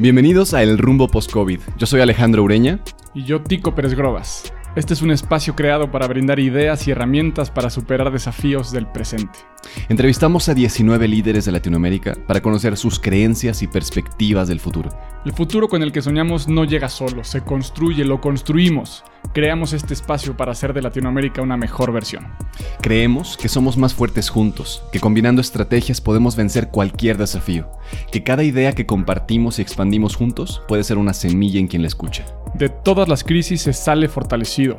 Bienvenidos a El Rumbo Post-COVID. Yo soy Alejandro Ureña. Y yo, Tico Pérez Grobas. Este es un espacio creado para brindar ideas y herramientas para superar desafíos del presente. Entrevistamos a 19 líderes de Latinoamérica para conocer sus creencias y perspectivas del futuro. El futuro con el que soñamos no llega solo, se construye, lo construimos. Creamos este espacio para hacer de Latinoamérica una mejor versión. Creemos que somos más fuertes juntos, que combinando estrategias podemos vencer cualquier desafío, que cada idea que compartimos y expandimos juntos puede ser una semilla en quien la escucha. De todas las crisis se sale fortalecido.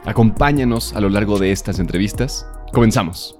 Acompáñanos a lo largo de estas entrevistas. Comenzamos.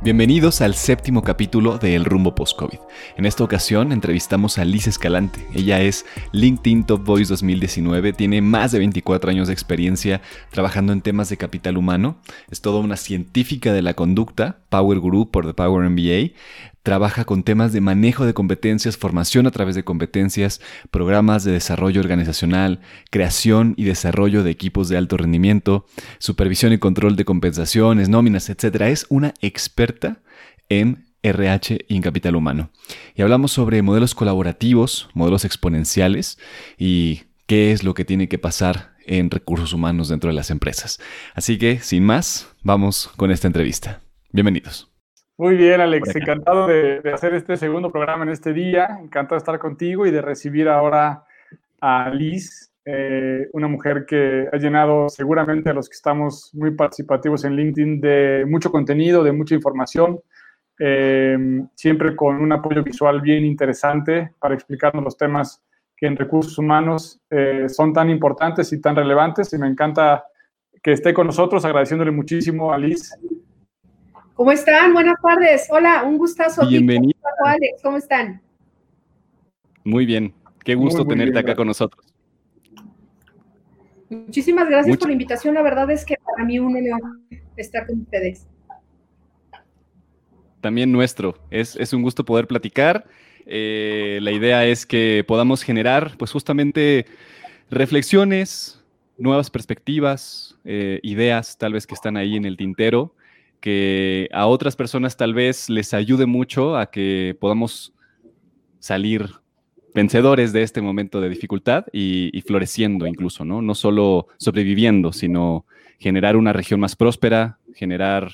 Bienvenidos al séptimo capítulo de El Rumbo Post-COVID. En esta ocasión entrevistamos a Liz Escalante. Ella es LinkedIn Top Voice 2019, tiene más de 24 años de experiencia trabajando en temas de capital humano, es toda una científica de la conducta, Power Guru por The Power MBA, trabaja con temas de manejo de competencias, formación a través de competencias, programas de desarrollo organizacional, creación y desarrollo de equipos de alto rendimiento, supervisión y control de compensaciones, nóminas, etc. Es una experta en RH y en capital humano. Y hablamos sobre modelos colaborativos, modelos exponenciales y qué es lo que tiene que pasar en recursos humanos dentro de las empresas. Así que, sin más, vamos con esta entrevista. Bienvenidos. Muy bien, Alex. Encantado de, hacer este segundo programa en este día. Encantado de estar contigo y de recibir ahora a Liz, eh, una mujer que ha llenado seguramente a los que estamos muy participativos en LinkedIn de mucho contenido, de mucha información, eh, siempre con un apoyo visual bien interesante para explicarnos los temas que en recursos humanos eh, son tan importantes y tan relevantes. Y me encanta que esté con nosotros, agradeciéndole muchísimo a Liz ¿Cómo están? Buenas tardes. Hola, un gustazo. Bienvenido. Alex, ¿cómo están? Muy bien. Qué gusto tenerte acá con nosotros. Muchísimas gracias por la invitación. La verdad es que para mí un honor estar con ustedes. También nuestro. Es, un gusto poder platicar. Eh, la idea es que podamos generar, pues justamente, reflexiones, nuevas perspectivas, eh, ideas tal vez que están ahí en el tintero que a otras personas tal vez les ayude mucho a que podamos salir vencedores de este momento de dificultad y, floreciendo incluso, ¿no? No solo sobreviviendo, sino generar una región más próspera, generar,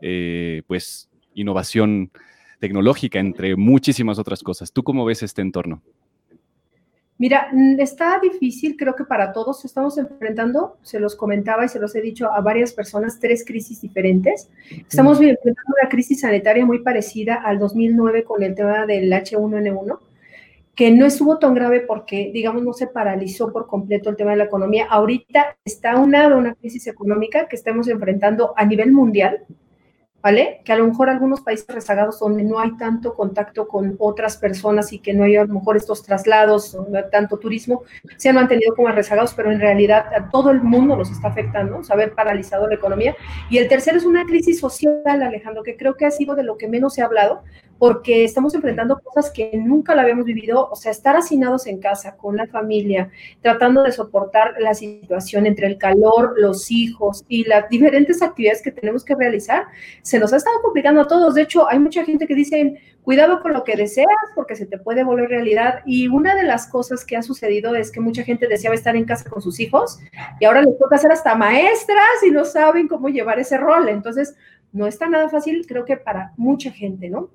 eh, pues, innovación tecnológica, entre muchísimas otras cosas. ¿Tú cómo ves este entorno? Mira, mm, está difícil, creo que para todos estamos enfrentando, se los comentaba y se los he dicho a varias personas, tres crisis diferentes. Estamos enfrentando una crisis sanitaria muy parecida al 2009 con el tema del H1N1, que no estuvo tan grave porque, digamos, no se paralizó por completo el tema de la economía. Ahorita está unada una crisis económica que estamos enfrentando a nivel mundial, ¿vale? Que a lo mejor algunos países rezagados donde no hay tanto contacto con otras personas y que no hay a lo mejor estos traslados, no hay tanto turismo, se han mantenido como rezagados, pero en realidad a todo el mundo los está afectando, haber paralizado la economía. Y el tercero es una crisis social, Alejandro, que creo que ha sido de lo que menos se ha hablado, porque estamos enfrentando cosas que nunca la habíamos vivido, o sea, estar hacinados en casa con la familia, tratando de soportar la situación entre el calor, los hijos y las diferentes actividades que tenemos que realizar, se nos ha estado complicando a todos. De hecho, hay mucha gente que dice, cuidado con lo que deseas porque se te puede volver realidad. Y una de las cosas que ha sucedido es que mucha gente deseaba estar en casa con sus hijos y ahora les toca ser hasta maestras y no saben cómo llevar ese rol. Entonces, no está nada fácil, creo que para mucha gente, ¿no?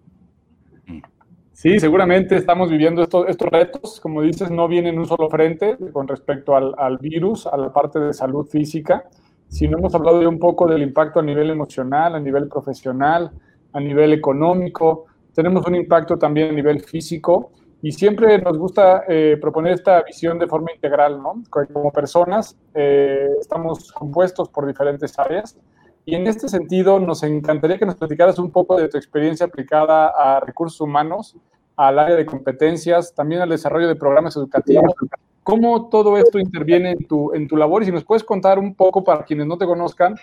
Sí, seguramente estamos viviendo estos, estos retos, como dices, no vienen en un solo frente con respecto al, al, virus, a la parte de salud física, sino hemos hablado ya un poco del impacto a nivel emocional, a nivel profesional, a nivel económico, tenemos un impacto también a nivel físico y siempre nos gusta eh, proponer esta visión de forma integral, ¿no? Como personas eh, estamos compuestos por diferentes áreas y en este sentido, nos encantaría que nos platicaras un poco de tu experiencia aplicada a recursos humanos al área de competencias, también al desarrollo de programas educativos. ¿Cómo todo esto interviene en tu, en tu labor? Y si nos puedes contar un poco para quienes no te conozcan,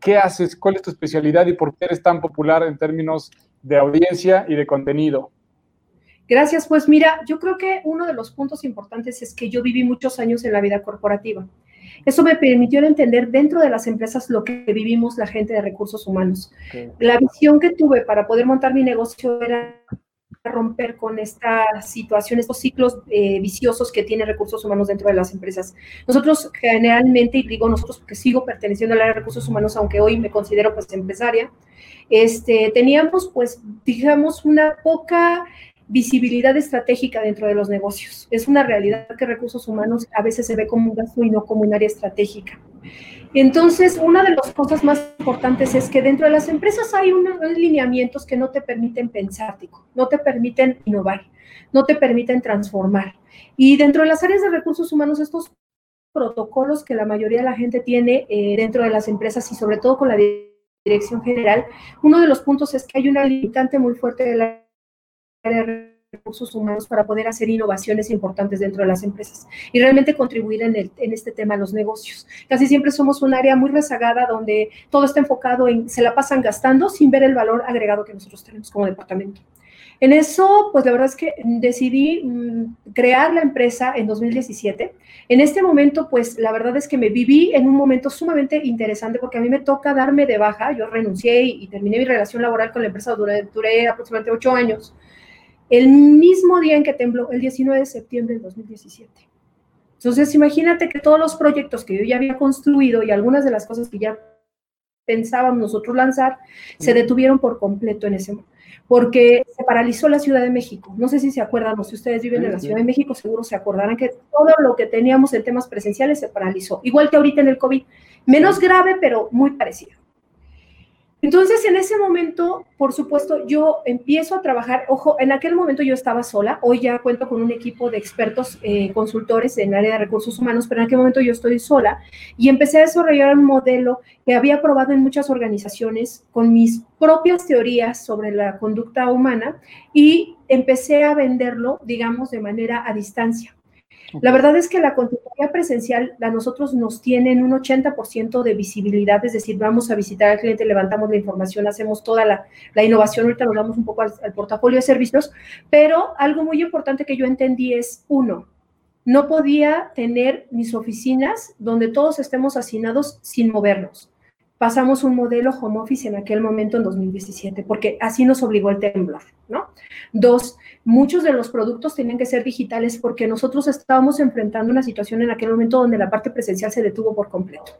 ¿qué haces? ¿Cuál es tu especialidad y por qué eres tan popular en términos de audiencia y de contenido? Gracias, pues mira, yo creo que uno de los puntos importantes es que yo viví muchos años en la vida corporativa. Eso me permitió entender dentro de las empresas lo que vivimos la gente de recursos humanos. La visión que tuve para poder montar mi negocio era romper con esta situación, estos ciclos eh, viciosos que tiene recursos humanos dentro de las empresas. Nosotros generalmente, y digo nosotros porque sigo perteneciendo al área de recursos humanos, aunque hoy me considero pues empresaria, este, teníamos pues, digamos, una poca visibilidad estratégica dentro de los negocios. Es una realidad que recursos humanos a veces se ve como un gasto y no como un área estratégica. Entonces, una de las cosas más importantes es que dentro de las empresas hay unos lineamientos que no te permiten pensar, no te permiten innovar, no te permiten transformar. Y dentro de las áreas de recursos humanos, estos protocolos que la mayoría de la gente tiene eh, dentro de las empresas y sobre todo con la dirección general, uno de los puntos es que hay una limitante muy fuerte de la de recursos humanos para poder hacer innovaciones importantes dentro de las empresas y realmente contribuir en, el, en este tema a los negocios. Casi siempre somos un área muy rezagada donde todo está enfocado en, se la pasan gastando sin ver el valor agregado que nosotros tenemos como departamento. En eso, pues la verdad es que decidí mm, crear la empresa en 2017. En este momento, pues la verdad es que me viví en un momento sumamente interesante porque a mí me toca darme de baja. Yo renuncié y, terminé mi relación laboral con la empresa, duré, duré aproximadamente ocho años el mismo día en que tembló, el 19 de septiembre del 2017. Entonces, imagínate que todos los proyectos que yo ya había construido y algunas de las cosas que ya pensábamos nosotros lanzar, se detuvieron por completo en ese momento, porque se paralizó la Ciudad de México. No sé si se acuerdan, o si ustedes viven en la Ciudad de México, seguro se acordarán que todo lo que teníamos en temas presenciales se paralizó, igual que ahorita en el COVID, menos grave, pero muy parecido. Entonces, en ese momento, por supuesto, yo empiezo a trabajar, ojo, en aquel momento yo estaba sola, hoy ya cuento con un equipo de expertos eh, consultores en el área de recursos humanos, pero en aquel momento yo estoy sola y empecé a desarrollar un modelo que había probado en muchas organizaciones con mis propias teorías sobre la conducta humana y empecé a venderlo, digamos, de manera a distancia. La verdad es que la consultoría presencial a nosotros nos tiene en un 80% de visibilidad, es decir, vamos a visitar al cliente, levantamos la información, hacemos toda la, innovación, ahorita nos vamos un poco al, al portafolio de servicios, pero algo muy importante que yo entendí es, uno, no podía tener mis oficinas donde todos estemos hacinados sin movernos pasamos un modelo home office en aquel momento en 2017, porque así nos obligó el temblor, ¿no? Dos, muchos de los productos tenían que ser digitales porque nosotros estábamos enfrentando una situación en aquel momento donde la parte presencial se detuvo por completo.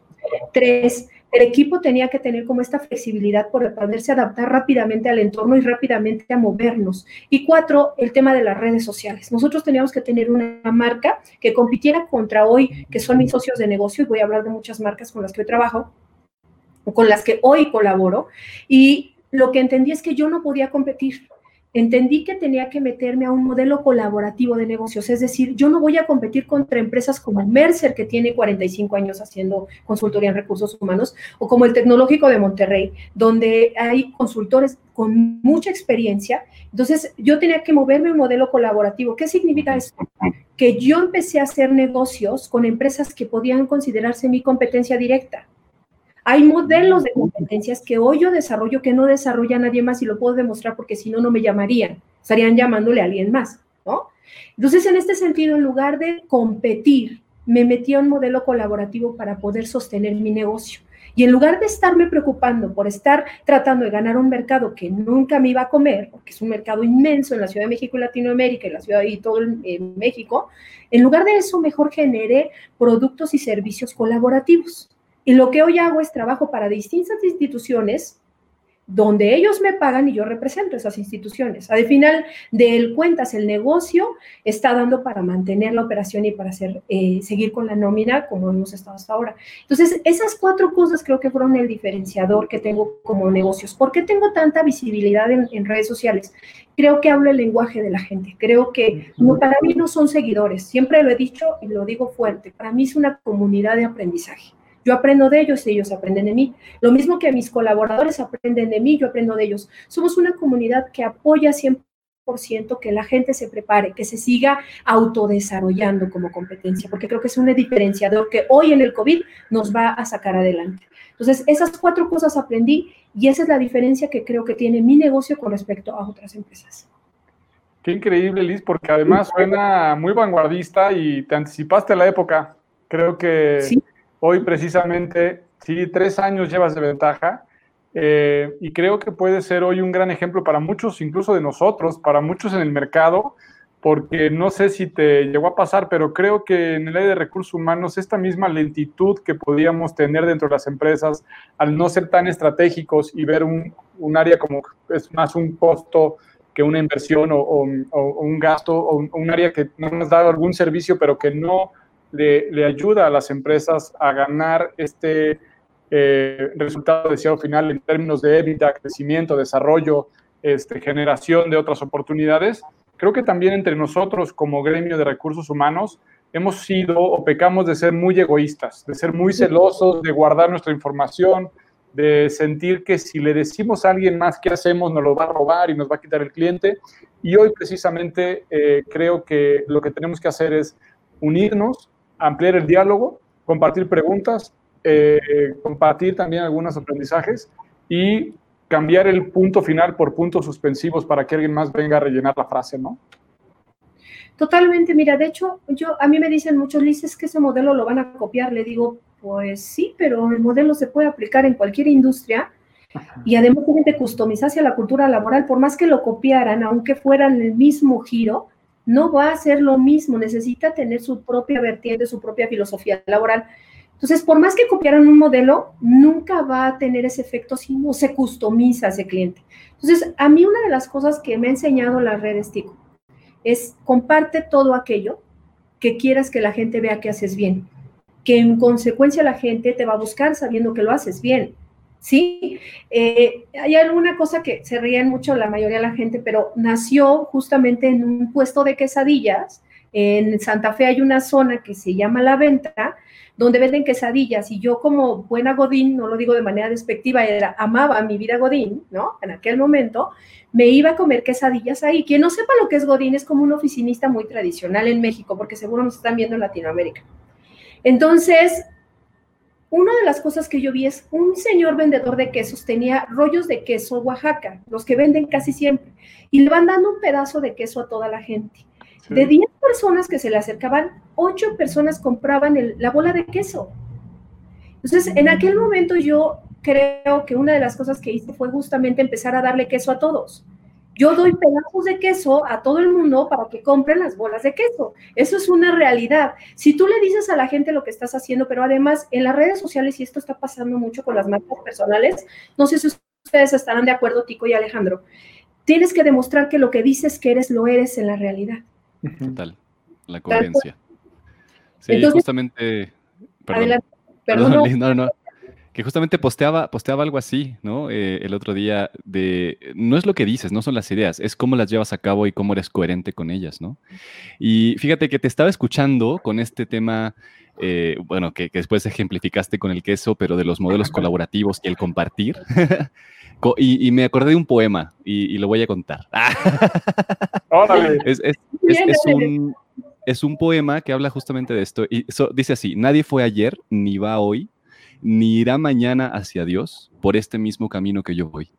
Tres, el equipo tenía que tener como esta flexibilidad por poderse adaptar rápidamente al entorno y rápidamente a movernos. Y cuatro, el tema de las redes sociales. Nosotros teníamos que tener una marca que compitiera contra hoy, que son mis socios de negocio, y voy a hablar de muchas marcas con las que hoy trabajo, con las que hoy colaboro, y lo que entendí es que yo no podía competir. Entendí que tenía que meterme a un modelo colaborativo de negocios, es decir, yo no voy a competir contra empresas como Mercer, que tiene 45 años haciendo consultoría en recursos humanos, o como el Tecnológico de Monterrey, donde hay consultores con mucha experiencia. Entonces, yo tenía que moverme a un modelo colaborativo. ¿Qué significa esto? Que yo empecé a hacer negocios con empresas que podían considerarse mi competencia directa. Hay modelos de competencias que hoy yo desarrollo que no desarrolla nadie más y lo puedo demostrar porque si no, no me llamarían, estarían llamándole a alguien más, ¿no? Entonces, en este sentido, en lugar de competir, me metí a un modelo colaborativo para poder sostener mi negocio. Y en lugar de estarme preocupando por estar tratando de ganar un mercado que nunca me iba a comer, porque es un mercado inmenso en la Ciudad de México y Latinoamérica y la ciudad y todo en México, en lugar de eso mejor generé productos y servicios colaborativos. Y lo que hoy hago es trabajo para distintas instituciones donde ellos me pagan y yo represento esas instituciones. Al final del cuentas, el negocio está dando para mantener la operación y para hacer, eh, seguir con la nómina como hemos estado hasta ahora. Entonces, esas cuatro cosas creo que fueron el diferenciador que tengo como negocios. ¿Por qué tengo tanta visibilidad en, en redes sociales? Creo que hablo el lenguaje de la gente. Creo que no, para mí no son seguidores. Siempre lo he dicho y lo digo fuerte. Para mí es una comunidad de aprendizaje. Yo aprendo de ellos y ellos aprenden de mí. Lo mismo que mis colaboradores aprenden de mí, yo aprendo de ellos. Somos una comunidad que apoya siempre que la gente se prepare, que se siga autodesarrollando como competencia, porque creo que es un diferenciador que hoy en el COVID nos va a sacar adelante. Entonces, esas cuatro cosas aprendí y esa es la diferencia que creo que tiene mi negocio con respecto a otras empresas. Qué increíble, Liz, porque además suena muy vanguardista y te anticipaste a la época. Creo que hoy precisamente, sí, tres años llevas de ventaja eh, y creo que puede ser hoy un gran ejemplo para muchos, incluso de nosotros, para muchos en el mercado, porque no sé si te llegó a pasar, pero creo que en el área de recursos humanos esta misma lentitud que podíamos tener dentro de las empresas al no ser tan estratégicos y ver un, un área como es más un costo que una inversión o, un gasto o un, área que no nos da algún servicio, pero que no le, le ayuda a las empresas a ganar este eh, resultado deseado final en términos de EBITDA, crecimiento, desarrollo, este, generación de otras oportunidades, creo que también entre nosotros como gremio de recursos humanos hemos sido o pecamos de ser muy egoístas, de ser muy celosos, de guardar nuestra información, de sentir que si le decimos a alguien más qué hacemos, nos lo va a robar y nos va a quitar el cliente. Y hoy precisamente eh, creo que lo que tenemos que hacer es unirnos, ampliar el diálogo, compartir preguntas, eh, compartir también algunos aprendizajes y cambiar el punto final por puntos suspensivos para que alguien más venga a rellenar la frase, ¿no? Totalmente, mira, de hecho, yo a mí me dicen muchos, dices que ese modelo lo van a copiar, le digo, pues sí, pero el modelo se puede aplicar en cualquier industria y además tienen que customizarse a la cultura laboral, por más que lo copiaran, aunque fueran el mismo giro, no va a ser lo mismo, necesita tener su propia vertiente, su propia filosofía laboral. Entonces, por más que copiaran un modelo, nunca va a tener ese efecto si no se customiza ese cliente. Entonces, a mí una de las cosas que me ha enseñado las redes TICO es comparte todo aquello que quieras que la gente vea que haces bien, que en consecuencia la gente te va a buscar sabiendo que lo haces bien. ¿Sí? Eh, hay alguna cosa que se ríen mucho la mayoría de la gente, pero nació justamente en un puesto de quesadillas. En Santa Fe hay una zona que se llama La Venta, donde venden quesadillas y yo como buena Godín, no lo digo de manera despectiva, era, amaba mi vida Godín, ¿no? En aquel momento me iba a comer quesadillas ahí. Quien no sepa lo que es Godín es como un oficinista muy tradicional en México, porque seguro nos están viendo en Latinoamérica. Entonces, una de las cosas que yo vi es un señor vendedor de quesos tenía rollos de queso Oaxaca, los que venden casi siempre, y le van dando un pedazo de queso a toda la gente. De 10 personas que se le acercaban, 8 personas compraban la bola de queso. Entonces, en aquel momento yo creo que una de las cosas que hice fue justamente empezar a darle queso a todos. Yo doy pedazos de queso a todo el mundo para que compren las bolas de queso. Eso es una realidad. Si tú le dices a la gente lo que estás haciendo, pero además en las redes sociales, y esto está pasando mucho con las marcas personales, no sé si ustedes estarán de acuerdo, Tico y Alejandro, tienes que demostrar que lo que dices que eres, lo eres en la realidad. Total, la coherencia. Sí, justamente. Perdón, perdón, no, no, que justamente posteaba, posteaba algo así, ¿no? Eh, el otro día de, no es lo que dices, no son las ideas, es cómo las llevas a cabo y cómo eres coherente con ellas, ¿no? Y fíjate que te estaba escuchando con este tema, eh, bueno, que, después ejemplificaste con el queso, pero de los modelos colaborativos y el compartir. y, me acordé de un poema y, lo voy a contar. es, es, es, un, es un poema que habla justamente de esto. Y dice así, nadie fue ayer ni va hoy ni irá mañana hacia Dios por este mismo camino que yo voy.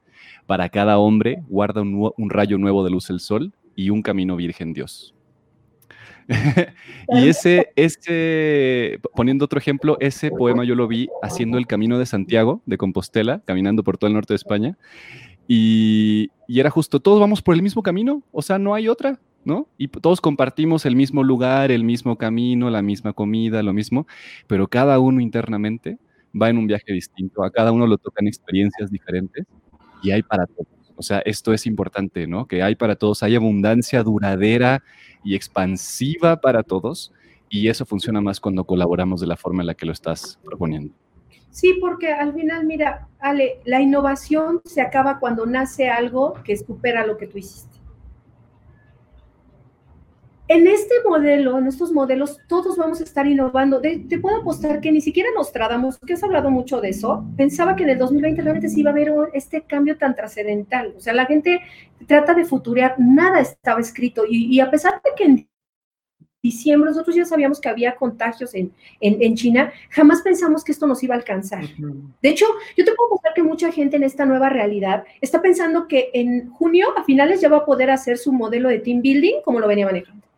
Para cada hombre guarda un, rayo nuevo de luz el sol y un camino virgen Dios. y ese, ese, poniendo otro ejemplo, ese poema yo lo vi haciendo el camino de Santiago, de Compostela, caminando por todo el norte de España. Y, y, era justo, todos vamos por el mismo camino, o sea, no hay otra, ¿no? Y todos compartimos el mismo lugar, el mismo camino, la misma comida, lo mismo, pero cada uno internamente va en un viaje distinto, a cada uno lo tocan experiencias diferentes y hay para todos. O sea, esto es importante, ¿no? Que hay para todos, hay abundancia duradera y expansiva para todos y eso funciona más cuando colaboramos de la forma en la que lo estás proponiendo. Sí, porque al final, mira, Ale, la innovación se acaba cuando nace algo que supera lo que tú hiciste. En este modelo, en estos modelos, todos vamos a estar innovando. te puedo apostar que ni siquiera nos tratamos, que has hablado mucho de eso, pensaba que en el 2020 realmente sí iba a haber este cambio tan trascendental. O sea, la gente trata de futurear, nada estaba escrito. Y, a pesar de que en diciembre nosotros ya sabíamos que había contagios en, en, China, jamás pensamos que esto nos iba a alcanzar. De hecho, yo te puedo mostrar que mucha gente en esta nueva realidad está pensando que en junio, a finales, ya va a poder hacer su modelo de team building como lo venía manejando.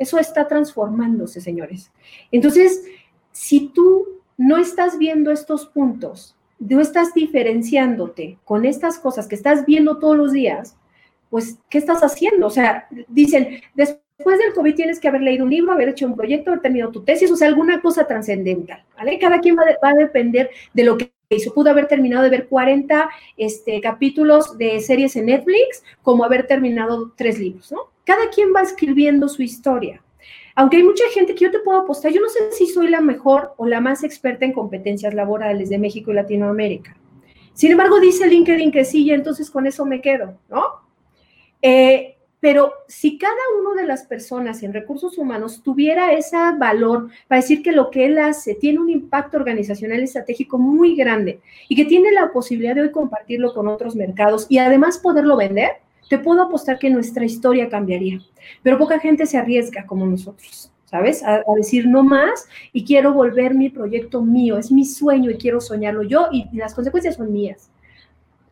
Eso está transformándose, señores. Entonces, si tú no estás viendo estos puntos, no estás diferenciándote con estas cosas que estás viendo todos los días, pues, ¿qué estás haciendo? O sea, dicen, después del COVID tienes que haber leído un libro, haber hecho un proyecto, haber terminado tu tesis, o sea, alguna cosa trascendental, ¿vale? Cada quien va, a depender de lo que hizo. Pudo haber terminado de ver 40 este, capítulos de series en Netflix, como haber terminado tres libros, ¿no? Cada quien va escribiendo su historia. Aunque hay mucha gente que yo te puedo apostar, yo no sé si soy la mejor o la más experta en competencias laborales de México y Latinoamérica. Sin embargo, dice LinkedIn que sí, y entonces con eso me quedo, ¿no? Eh, pero si cada una de las personas en recursos humanos tuviera ese valor para decir que lo que él hace tiene un impacto organizacional y estratégico muy grande y que tiene la posibilidad de hoy compartirlo con otros mercados y además poderlo vender, te puedo apostar que nuestra historia cambiaría. Pero poca gente se arriesga como nosotros, ¿sabes? A, decir no más y quiero volver mi proyecto mío, es mi sueño y quiero soñarlo yo y, las consecuencias son mías.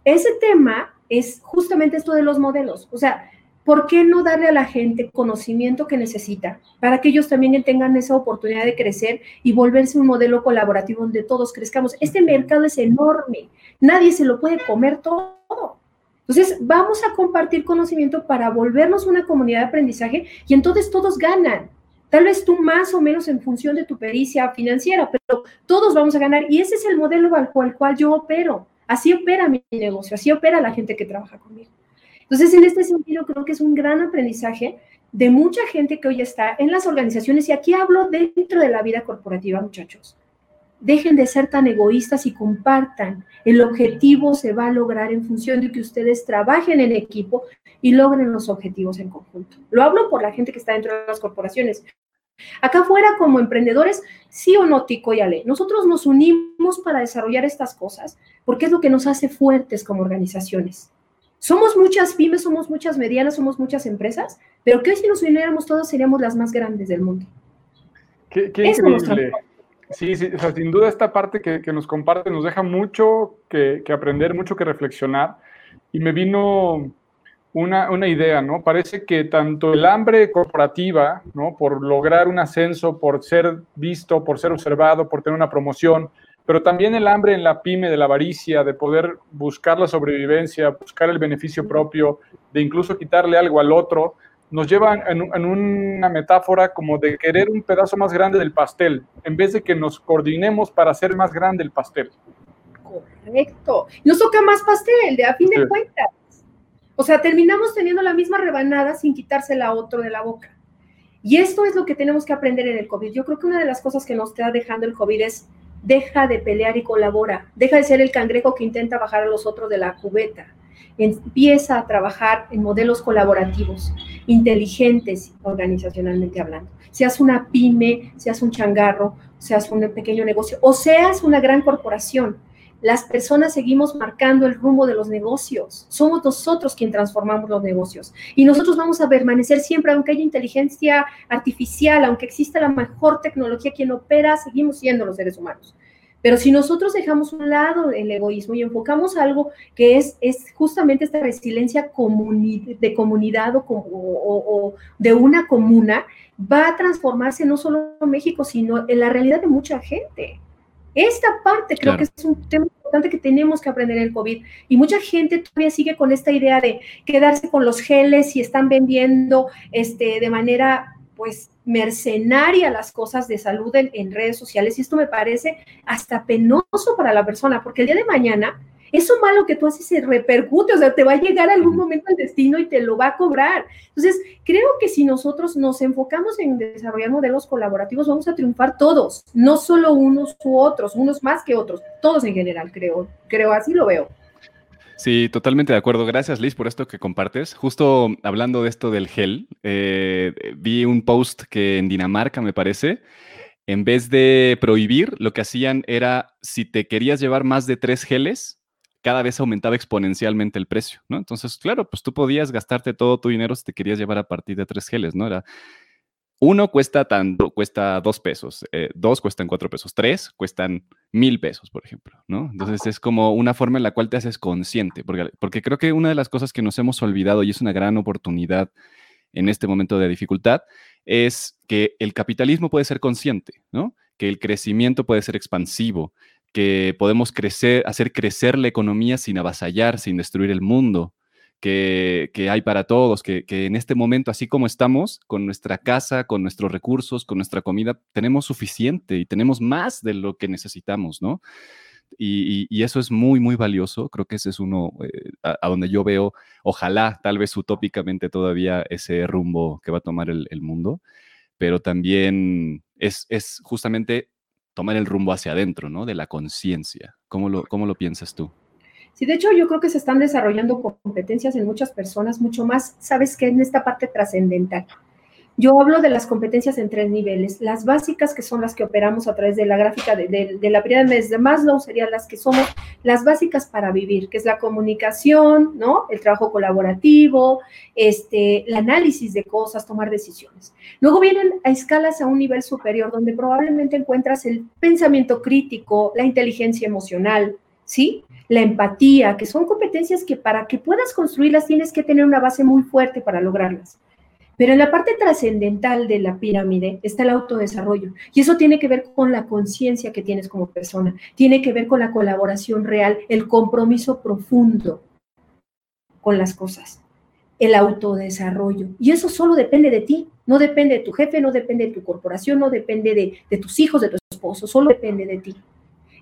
Ese tema es justamente esto de los modelos. O sea, ¿por qué no darle a la gente conocimiento que necesita para que ellos también tengan esa oportunidad de crecer y volverse un modelo colaborativo donde todos crezcamos? Este mercado es enorme, nadie se lo puede comer todo. Entonces, vamos a compartir conocimiento para volvernos una comunidad de aprendizaje y entonces todos ganan. Tal vez tú más o menos en función de tu pericia financiera, pero todos vamos a ganar y ese es el modelo al cual, cual yo opero. Así opera mi negocio, así opera la gente que trabaja conmigo. Entonces, en este sentido, creo que es un gran aprendizaje de mucha gente que hoy está en las organizaciones y aquí hablo dentro de la vida corporativa, muchachos. Dejen de ser tan egoístas y compartan. El objetivo se va a lograr en función de que ustedes trabajen en equipo y logren los objetivos en conjunto. Lo hablo por la gente que está dentro de las corporaciones. Acá afuera, como emprendedores, sí o no, Tico y Ale, nosotros nos unimos para desarrollar estas cosas porque es lo que nos hace fuertes como organizaciones. Somos muchas pymes, somos muchas medianas, somos muchas empresas, pero que si nos uniéramos todos seríamos las más grandes del mundo. Qué, qué increíble. Sí, sí, o sea, sin duda esta parte que, nos comparte nos deja mucho que, aprender, mucho que reflexionar. Y me vino una, una, idea, ¿no? Parece que tanto el hambre corporativa, ¿no? Por lograr un ascenso, por ser visto, por ser observado, por tener una promoción, pero también el hambre en la pyme de la avaricia, de poder buscar la sobrevivencia, buscar el beneficio propio, de incluso quitarle algo al otro, nos llevan en, una metáfora como de querer un pedazo más grande del pastel, en vez de que nos coordinemos para hacer más grande el pastel. Correcto. Nos toca más pastel, de a fin de cuentas. O sea, terminamos teniendo la misma rebanada sin quitársela a otro de la boca. Y esto es lo que tenemos que aprender en el COVID. Yo creo que una de las cosas que nos está dejando el COVID es deja de pelear y colabora. Deja de ser el cangrejo que intenta bajar a los otros de la cubeta empieza a trabajar en modelos colaborativos, inteligentes organizacionalmente hablando. Seas una pyme, seas un changarro, seas un pequeño negocio o seas una gran corporación. Las personas seguimos marcando el rumbo de los negocios. Somos nosotros quien transformamos los negocios. Y nosotros vamos a permanecer siempre, aunque haya inteligencia artificial, aunque exista la mejor tecnología, quien opera, seguimos siendo los seres humanos. Pero si nosotros dejamos un lado el egoísmo y enfocamos algo que es, justamente esta resiliencia de comunidad o, de una comuna, va a transformarse no solo en México, sino en la realidad de mucha gente. Esta parte creo que es un tema importante que tenemos que aprender en el COVID. Y mucha gente todavía sigue con esta idea de quedarse con los geles y están vendiendo este, de manera pues mercenaria las cosas de salud en, redes sociales y esto me parece hasta penoso para la persona, porque el día de mañana eso malo que tú haces se repercute, o sea, te va a llegar algún momento el destino y te lo va a cobrar. Entonces, creo que si nosotros nos enfocamos en desarrollar modelos colaborativos, vamos a triunfar todos, no solo unos u otros, unos más que otros, todos en general, creo, creo, así lo veo. Sí, totalmente de acuerdo. Gracias, Liz, por esto que compartes. Justo hablando de esto del gel, eh, vi un post que en Dinamarca, me parece, en vez de prohibir, lo que hacían era, si te querías llevar más de tres geles, cada vez aumentaba exponencialmente el precio, ¿no? Entonces, claro, pues tú podías gastarte todo tu dinero si te querías llevar a partir de tres geles, ¿no? Era uno cuesta tanto, cuesta dos pesos, eh, dos cuestan cuatro pesos, tres cuestan mil pesos, por ejemplo, ¿no? Entonces es como una forma en la cual te haces consciente, porque, porque creo que una de las cosas que nos hemos olvidado y es una gran oportunidad en este momento de dificultad es que el capitalismo puede ser consciente, ¿no? Que el crecimiento puede ser expansivo, que podemos crecer, hacer crecer la economía sin avasallar, sin destruir el mundo, que, hay para todos, que, en este momento, así como estamos, con nuestra casa, con nuestros recursos, con nuestra comida, tenemos suficiente y tenemos más de lo que necesitamos, ¿no? Y, eso es muy, muy valioso. Creo que ese es uno eh, a, donde yo veo, ojalá, tal vez utópicamente todavía ese rumbo que va a tomar el, mundo, pero también es, es, justamente tomar el rumbo hacia adentro, ¿no? De la conciencia. ¿Cómo lo, ¿Cómo lo piensas tú? Sí, de hecho yo creo que se están desarrollando competencias en muchas personas, mucho más, ¿sabes qué? En esta parte trascendental. Yo hablo de las competencias en tres niveles. Las básicas, que son las que operamos a través de la gráfica de, la pirámide de Maslow, serían las que somos las básicas para vivir, que es la comunicación, ¿no? El trabajo colaborativo, este, el análisis de cosas, tomar decisiones. Luego vienen a escalas a un nivel superior, donde probablemente encuentras el pensamiento crítico, la inteligencia emocional, ¿sí? La empatía, que son competencias que para que puedas construirlas tienes que tener una base muy fuerte para lograrlas. Pero en la parte trascendental de la pirámide está el autodesarrollo. Y eso tiene que ver con la conciencia que tienes como persona. Tiene que ver con la colaboración real, el compromiso profundo con las cosas. El autodesarrollo. Y eso solo depende de ti. No depende de tu jefe, no depende de tu corporación, no depende de, de tus hijos, de tu esposo. Solo depende de ti.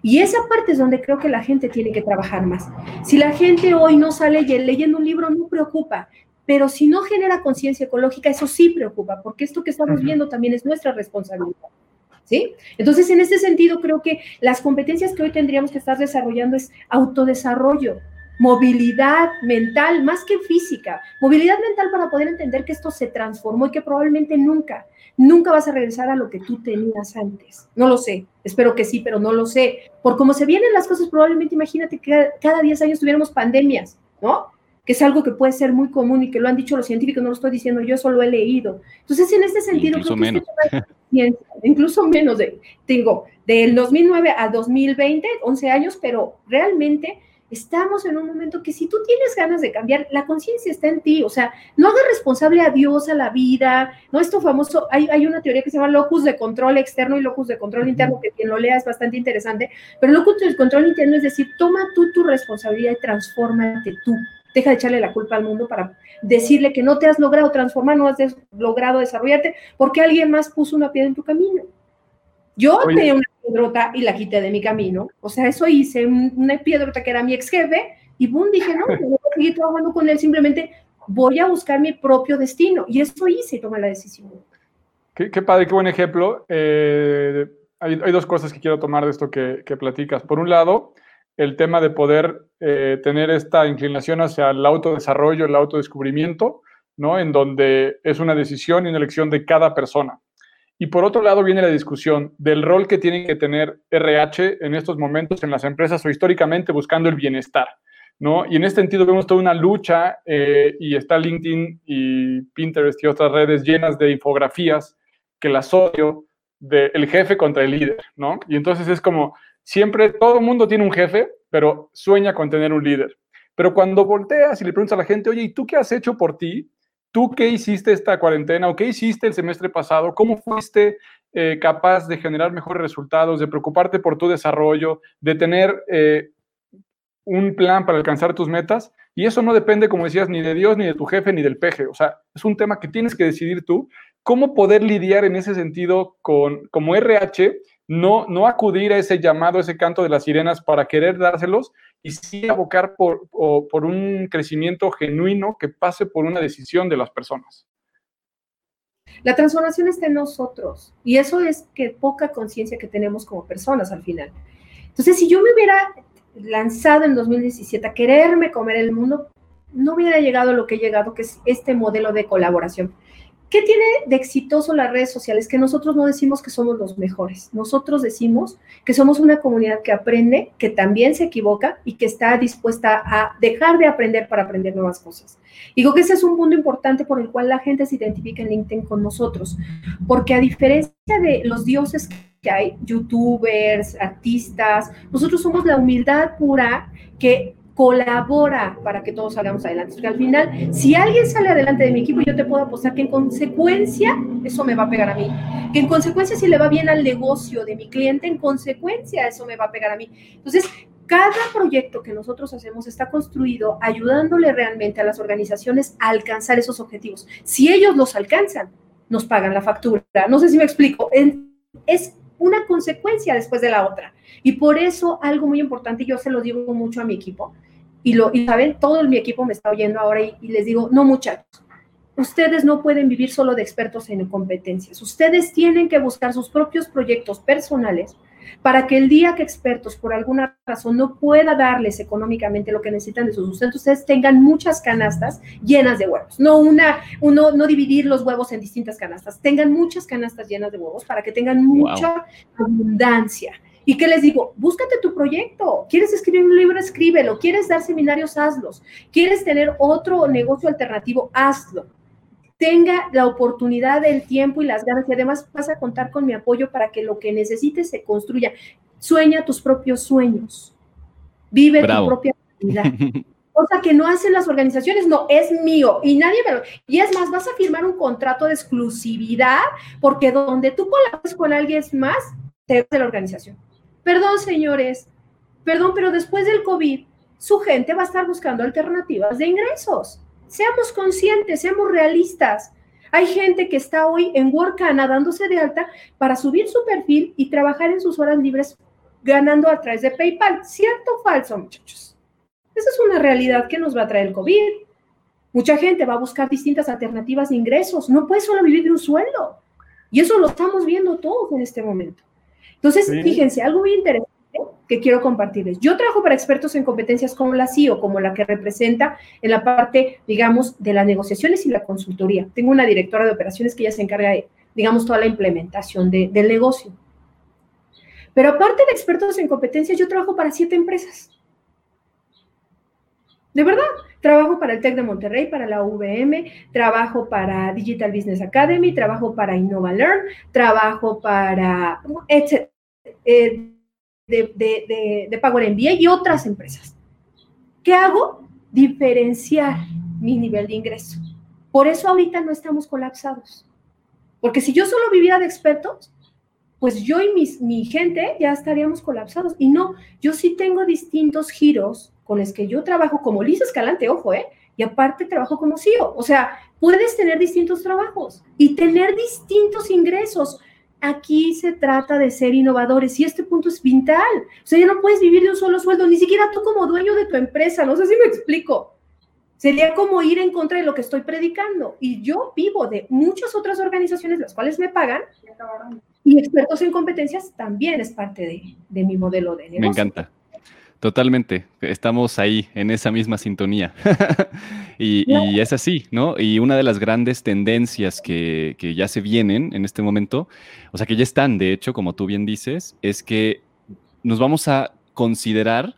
Y esa parte es donde creo que la gente tiene que trabajar más. Si la gente hoy no sale leyendo un libro, no preocupa, pero si no genera conciencia ecológica, eso sí preocupa, porque esto que estamos viendo también es nuestra responsabilidad. ¿Sí? Entonces, en este sentido, creo que las competencias que hoy tendríamos que estar desarrollando es autodesarrollo, movilidad mental, más que física, movilidad mental para poder entender que esto se transformó y que probablemente nunca, nunca vas a regresar a lo que tú tenías antes. No lo sé, espero que sí, pero no lo sé. Por cómo se vienen las cosas, probablemente imagínate que cada 10 años tuviéramos pandemias, ¿no? Que es algo que puede ser muy común y que lo han dicho los científicos, no lo estoy diciendo yo, solo he leído. Entonces, en este sentido, incluso creo que menos. incluso menos, de, tengo del 2009 a 2020, 11 años, pero realmente estamos en un momento que si tú tienes ganas de cambiar, la conciencia está en ti, o sea, no hagas responsable a Dios, a la vida, ¿no? Esto famoso, hay, hay una teoría que se llama locus de control externo y locus de control interno, que quien lo lea es bastante interesante, pero locus de control interno es decir, toma tú tu responsabilidad y transfórmate tú. Deja de echarle la culpa al mundo para decirle que no te has logrado transformar, no has logrado desarrollarte, porque alguien más puso una piedra en tu camino. Yo tenía una piedrota y la quité de mi camino. O sea, eso hice, una piedrota que era mi ex jefe, y boom, dije, no, no voy a seguir trabajando con él, simplemente voy a buscar mi propio destino. Y eso hice y tomé la decisión. Qué, padre, qué buen ejemplo. Eh, hay, dos cosas que quiero tomar de esto que, platicas. Por un lado, el tema de poder eh, tener esta inclinación hacia el autodesarrollo, el autodescubrimiento, ¿no? En donde es una decisión y una elección de cada persona. Y por otro lado viene la discusión del rol que tiene que tener RH en estos momentos en las empresas o históricamente buscando el bienestar. ¿no? Y en este sentido vemos toda una lucha eh, y está LinkedIn y Pinterest y otras redes llenas de infografías que las odio del jefe contra el líder, ¿no? Y entonces es como, siempre todo el mundo tiene un jefe, pero sueña con tener un líder. Pero cuando volteas y le preguntas a la gente, oye, ¿y tú qué has hecho por ti? ¿Tú qué hiciste esta cuarentena o qué hiciste el semestre pasado? ¿Cómo fuiste eh, capaz de generar mejores resultados, de preocuparte por tu desarrollo, de tener eh, un plan para alcanzar tus metas? Y eso no depende, como decías, ni de Dios, ni de tu jefe, ni del peje. O sea, es un tema que tienes que decidir tú. ¿Cómo poder lidiar en ese sentido con, como RH, no, no acudir a ese llamado, ese canto de las sirenas para querer dárselos, y sí abocar por, por un crecimiento genuino que pase por una decisión de las personas. La transformación está en nosotros y eso es que poca conciencia que tenemos como personas al final. Entonces, si yo me hubiera lanzado en 2017 a quererme comer el mundo, no hubiera llegado a lo que he llegado, que es este modelo de colaboración. ¿Qué tiene de exitoso las redes sociales? Que nosotros no decimos que somos los mejores. Nosotros decimos que somos una comunidad que aprende, que también se equivoca y que está dispuesta a dejar de aprender para aprender nuevas cosas. Digo que ese es un punto importante por el cual la gente se identifica en LinkedIn con nosotros. Porque a diferencia de los dioses que hay, youtubers, artistas, nosotros somos la humildad pura que colabora para que todos salgamos adelante. Porque al final, si alguien sale adelante de mi equipo, yo te puedo apostar que en consecuencia eso me va a pegar a mí. Que en consecuencia, si le va bien al negocio de mi cliente, en consecuencia eso me va a pegar a mí. Entonces, cada proyecto que nosotros hacemos está construido ayudándole realmente a las organizaciones a alcanzar esos objetivos. Si ellos los alcanzan, nos pagan la factura. No sé si me explico. Es una consecuencia después de la otra. Y por eso algo muy importante, yo se lo digo mucho a mi equipo, y, lo, y saben, todo mi equipo me está oyendo ahora y, y les digo, no muchachos, ustedes no pueden vivir solo de expertos en competencias. Ustedes tienen que buscar sus propios proyectos personales para que el día que expertos por alguna razón no pueda darles económicamente lo que necesitan de su sustento, ustedes tengan muchas canastas llenas de huevos. No una, uno, no dividir los huevos en distintas canastas. Tengan muchas canastas llenas de huevos para que tengan mucha abundancia. ¿Y qué les digo? Búscate tu proyecto. ¿Quieres escribir un libro? Escríbelo. ¿Quieres dar seminarios? Hazlos. ¿Quieres tener otro negocio alternativo? Hazlo. Tenga la oportunidad, el tiempo y las ganas. Y además vas a contar con mi apoyo para que lo que necesites se construya. Sueña tus propios sueños. Vive tu propia vida. Cosa que no hacen las organizaciones, no, es mío y nadie me lo... Y es más, vas a firmar un contrato de exclusividad porque donde tú colabores con alguien más, te de la organización. Perdón, señores, perdón, pero después del COVID, su gente va a estar buscando alternativas de ingresos. Seamos conscientes, seamos realistas. Hay gente que está hoy en Workana dándose de alta para subir su perfil y trabajar en sus horas libres ganando a través de PayPal. ¿Cierto o falso, muchachos? Esa es una realidad que nos va a traer el COVID. Mucha gente va a buscar distintas alternativas de ingresos. No puede solo vivir de un sueldo. Y eso lo estamos viendo todos en este momento. Entonces, fíjense, algo muy interesante que quiero compartirles. Yo trabajo para expertos en competencias como la CIO, como la que representa en la parte, digamos, de las negociaciones y la consultoría. Tengo una directora de operaciones que ya se encarga de, digamos, toda la implementación del negocio. Pero aparte de expertos en competencias, yo trabajo para siete empresas. De verdad, trabajo para el TEC de Monterrey, para la UVM, trabajo para Digital Business Academy, trabajo para InnovaLearn, trabajo para, etc. Eh, de, de, de, Power MBA y otras empresas. ¿Qué hago? Diferenciar mi nivel de ingreso. Por eso ahorita no estamos colapsados. Porque si yo solo viviera de expertos, pues yo y mis, mi gente ya estaríamos colapsados. Y no, yo sí tengo distintos giros con los que yo trabajo como Lisa Escalante, ojo, ¿eh? Y aparte trabajo como CEO. O sea, puedes tener distintos trabajos y tener distintos ingresos. Aquí se trata de ser innovadores y este punto es vital. O sea, ya no puedes vivir de un solo sueldo, ni siquiera tú como dueño de tu empresa. No sé si me explico. Sería como ir en contra de lo que estoy predicando. Y yo vivo de muchas otras organizaciones, las cuales me pagan, y expertos en competencias también es parte de, de mi modelo de negocio. Me encanta. Totalmente, estamos ahí en esa misma sintonía. y, es así, ¿no? Y una de las grandes tendencias que, que, ya se vienen en este momento, o sea, que ya están, de hecho, como tú bien dices, es que nos vamos a considerar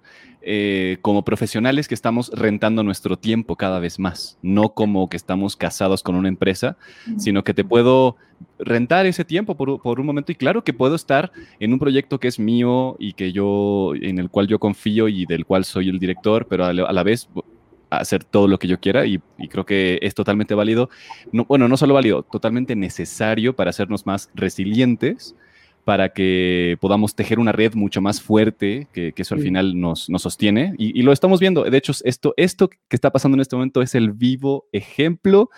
eh, como profesionales que estamos rentando nuestro tiempo cada vez más, no como que estamos casados con una empresa, sino que te puedo rentar ese tiempo por, un momento y claro que puedo estar en un proyecto que es mío y que yo, en el cual yo confío y del cual soy el director, pero a la, vez hacer todo lo que yo quiera y, creo que es totalmente válido, no, bueno, no solo válido, totalmente necesario para hacernos más resilientes para que podamos tejer una red mucho más fuerte, que, eso al final nos, nos sostiene. Y, lo estamos viendo. De hecho, esto, esto que está pasando en este momento es el vivo ejemplo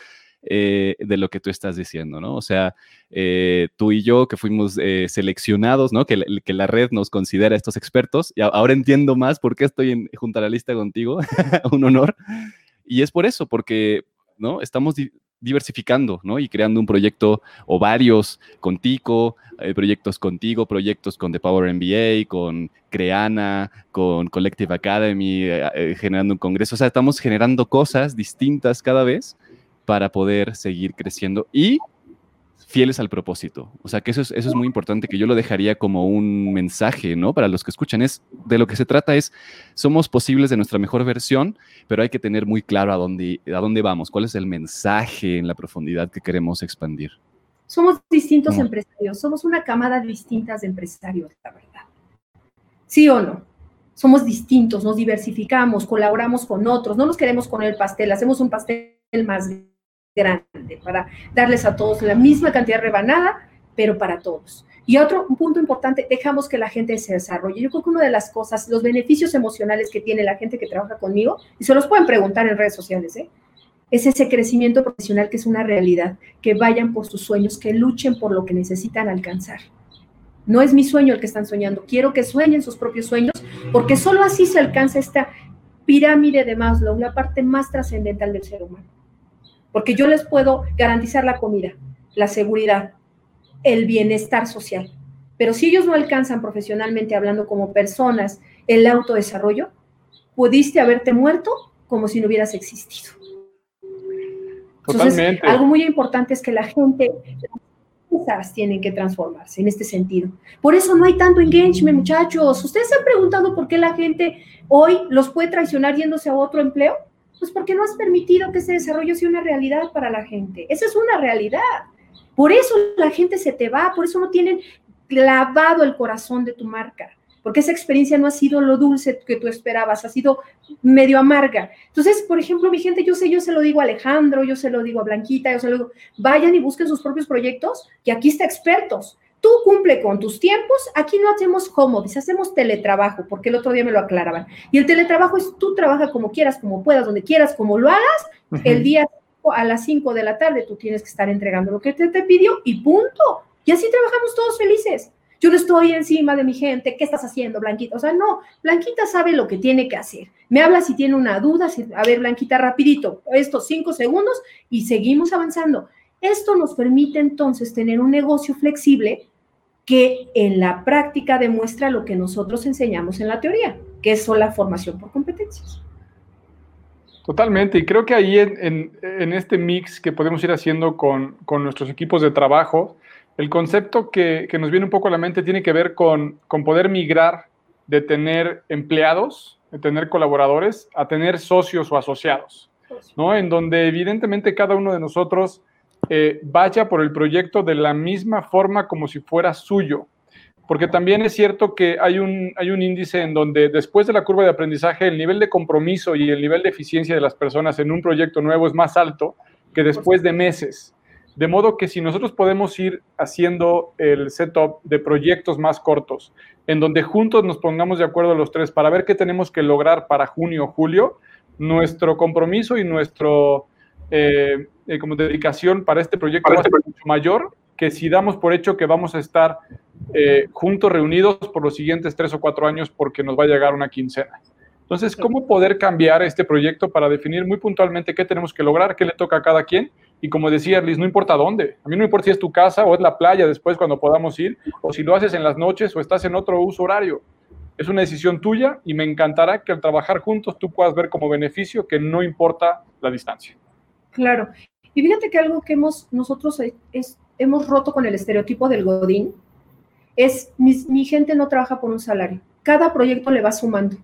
eh, de lo que tú estás diciendo, ¿no? O sea, eh, tú y yo que fuimos eh, seleccionados, ¿no? Que, que, la red nos considera estos expertos. Y ahora entiendo más por qué estoy en, junto a la lista contigo. Un honor. Y es por eso, porque, ¿no? Estamos diversificando, ¿no? Y creando un proyecto o varios contigo, eh, proyectos contigo, proyectos con The Power MBA, con Creana, con Collective Academy, eh, eh, generando un congreso. O sea, estamos generando cosas distintas cada vez para poder seguir creciendo y fieles al propósito. O sea, que eso es, eso es muy importante, que yo lo dejaría como un mensaje, ¿no? Para los que escuchan, es de lo que se trata es, somos posibles de nuestra mejor versión, pero hay que tener muy claro a dónde, a dónde vamos, cuál es el mensaje en la profundidad que queremos expandir. Somos distintos empresarios, somos una camada distinta de empresarios, la verdad. ¿Sí o no? Somos distintos, nos diversificamos, colaboramos con otros, no nos queremos con el pastel, hacemos un pastel más grande para darles a todos la misma cantidad de rebanada, pero para todos. Y otro punto importante, dejamos que la gente se desarrolle. Yo creo que una de las cosas, los beneficios emocionales que tiene la gente que trabaja conmigo, y se los pueden preguntar en redes sociales, ¿eh? es ese crecimiento profesional que es una realidad, que vayan por sus sueños, que luchen por lo que necesitan alcanzar. No es mi sueño el que están soñando, quiero que sueñen sus propios sueños, porque solo así se alcanza esta pirámide de Maslow, la parte más trascendental del ser humano porque yo les puedo garantizar la comida, la seguridad, el bienestar social. Pero si ellos no alcanzan profesionalmente hablando como personas el autodesarrollo, pudiste haberte muerto como si no hubieras existido. Entonces, algo muy importante es que la gente, las tienen que transformarse en este sentido. Por eso no hay tanto engagement, muchachos. ¿Ustedes se han preguntado por qué la gente hoy los puede traicionar yéndose a otro empleo? Pues porque no has permitido que ese desarrollo sea una realidad para la gente. Esa es una realidad. Por eso la gente se te va, por eso no tienen clavado el corazón de tu marca, porque esa experiencia no ha sido lo dulce que tú esperabas, ha sido medio amarga. Entonces, por ejemplo, mi gente, yo sé, yo se lo digo a Alejandro, yo se lo digo a Blanquita, yo se lo digo, vayan y busquen sus propios proyectos, que aquí está expertos. Tú cumple con tus tiempos, aquí no hacemos home hacemos teletrabajo, porque el otro día me lo aclaraban. Y el teletrabajo es tú trabaja como quieras, como puedas, donde quieras, como lo hagas. El día a las 5 de la tarde tú tienes que estar entregando lo que te, te pidió y punto. Y así trabajamos todos felices. Yo no estoy encima de mi gente, ¿qué estás haciendo, Blanquita? O sea, no, Blanquita sabe lo que tiene que hacer. Me habla si tiene una duda, a ver, Blanquita, rapidito, estos cinco segundos y seguimos avanzando. Esto nos permite entonces tener un negocio flexible que en la práctica demuestra lo que nosotros enseñamos en la teoría, que es la formación por competencias. Totalmente, y creo que ahí en, este mix que podemos ir haciendo con, nuestros equipos de trabajo, el concepto que, nos viene un poco a la mente tiene que ver con, con poder migrar de tener empleados, de tener colaboradores, a tener socios o asociados, ¿no? En donde evidentemente cada uno de nosotros eh, vaya por el proyecto de la misma forma como si fuera suyo. Porque también es cierto que hay un, hay un índice en donde después de la curva de aprendizaje el nivel de compromiso y el nivel de eficiencia de las personas en un proyecto nuevo es más alto que después de meses. De modo que si nosotros podemos ir haciendo el setup de proyectos más cortos, en donde juntos nos pongamos de acuerdo los tres para ver qué tenemos que lograr para junio o julio, nuestro compromiso y nuestro, eh, eh, como dedicación para este proyecto va a ser mucho mayor que si damos por hecho que vamos a estar eh, juntos, reunidos por los siguientes tres o cuatro años porque nos va a llegar una quincena. Entonces, ¿cómo poder cambiar este proyecto para definir muy puntualmente qué tenemos que lograr, qué le toca a cada quien? Y como decía Liz, no importa dónde. A mí no importa si es tu casa o es la playa después cuando podamos ir, o si lo haces en las noches o estás en otro uso horario. Es una decisión tuya y me encantará que al trabajar juntos tú puedas ver como beneficio que no importa la distancia. Claro. Y fíjate que algo que hemos nosotros es, hemos roto con el estereotipo del Godín es mi, gente no trabaja por un salario. Cada proyecto le va sumando.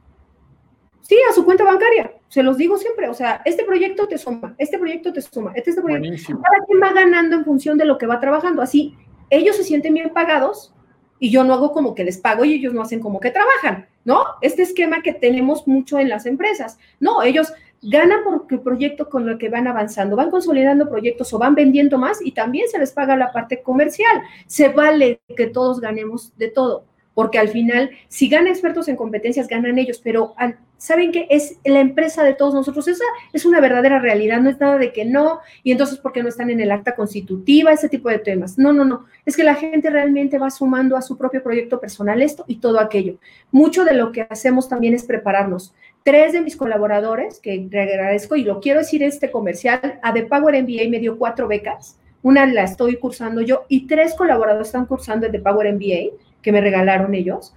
Sí, a su cuenta bancaria. Se los digo siempre. O sea, este proyecto te suma, este proyecto te suma, este, este proyecto. Cada quien va ganando en función de lo que va trabajando. Así, ellos se sienten bien pagados y yo no hago como que les pago y ellos no hacen como que trabajan, ¿no? Este esquema que tenemos mucho en las empresas. No, ellos ganan por el proyecto con el que van avanzando, van consolidando proyectos o van vendiendo más y también se les paga la parte comercial. Se vale que todos ganemos de todo, porque al final, si ganan expertos en competencias, ganan ellos, pero saben que es la empresa de todos nosotros. Esa es una verdadera realidad, no es nada de que no, y entonces porque no están en el acta constitutiva, ese tipo de temas. No, no, no. Es que la gente realmente va sumando a su propio proyecto personal esto y todo aquello. Mucho de lo que hacemos también es prepararnos tres de mis colaboradores, que agradezco y lo quiero decir este comercial, a The Power MBA me dio cuatro becas, una la estoy cursando yo y tres colaboradores están cursando el The Power MBA que me regalaron ellos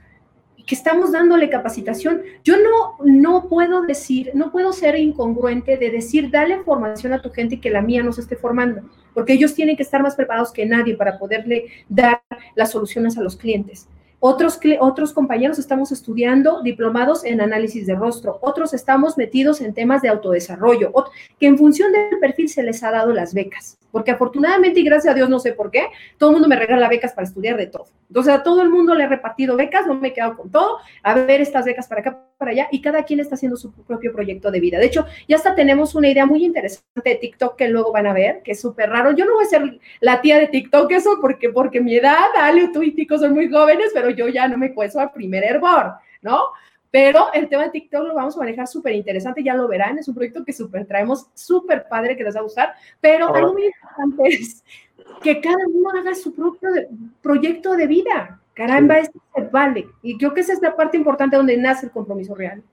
que estamos dándole capacitación. Yo no, no puedo decir, no puedo ser incongruente de decir, dale formación a tu gente que la mía no se esté formando, porque ellos tienen que estar más preparados que nadie para poderle dar las soluciones a los clientes. Otros, otros compañeros estamos estudiando diplomados en análisis de rostro, otros estamos metidos en temas de autodesarrollo, que en función del perfil se les ha dado las becas, porque afortunadamente y gracias a Dios no sé por qué, todo el mundo me regala becas para estudiar de todo. Entonces a todo el mundo le he repartido becas, no me he quedado con todo, a ver estas becas para acá, para allá, y cada quien está haciendo su propio proyecto de vida. De hecho, ya hasta tenemos una idea muy interesante de TikTok que luego van a ver, que es súper raro. Yo no voy a ser la tía de TikTok, eso porque, porque mi edad, Ale, tú y Tico son muy jóvenes, pero yo ya no me cueso al primer hervor, ¿no? Pero el tema de TikTok lo vamos a manejar súper interesante, ya lo verán, es un proyecto que súper traemos, súper padre que les va a gustar, pero algo muy importante es que cada uno haga su propio proyecto de vida. Caramba, esto se vale. Y creo que esa es la parte importante donde nace el compromiso real.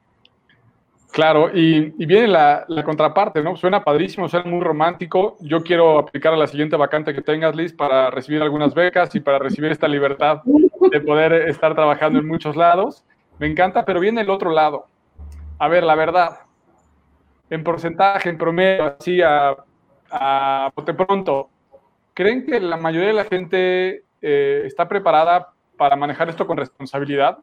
Claro, y, viene la, contraparte, ¿no? Suena padrísimo, suena muy romántico. Yo quiero aplicar a la siguiente vacante que tengas, Liz, para recibir algunas becas y para recibir esta libertad de poder estar trabajando en muchos lados. Me encanta, pero viene el otro lado. A ver, la verdad, en porcentaje, en promedio, así a, a pronto, ¿creen que la mayoría de la gente eh, está preparada para manejar esto con responsabilidad?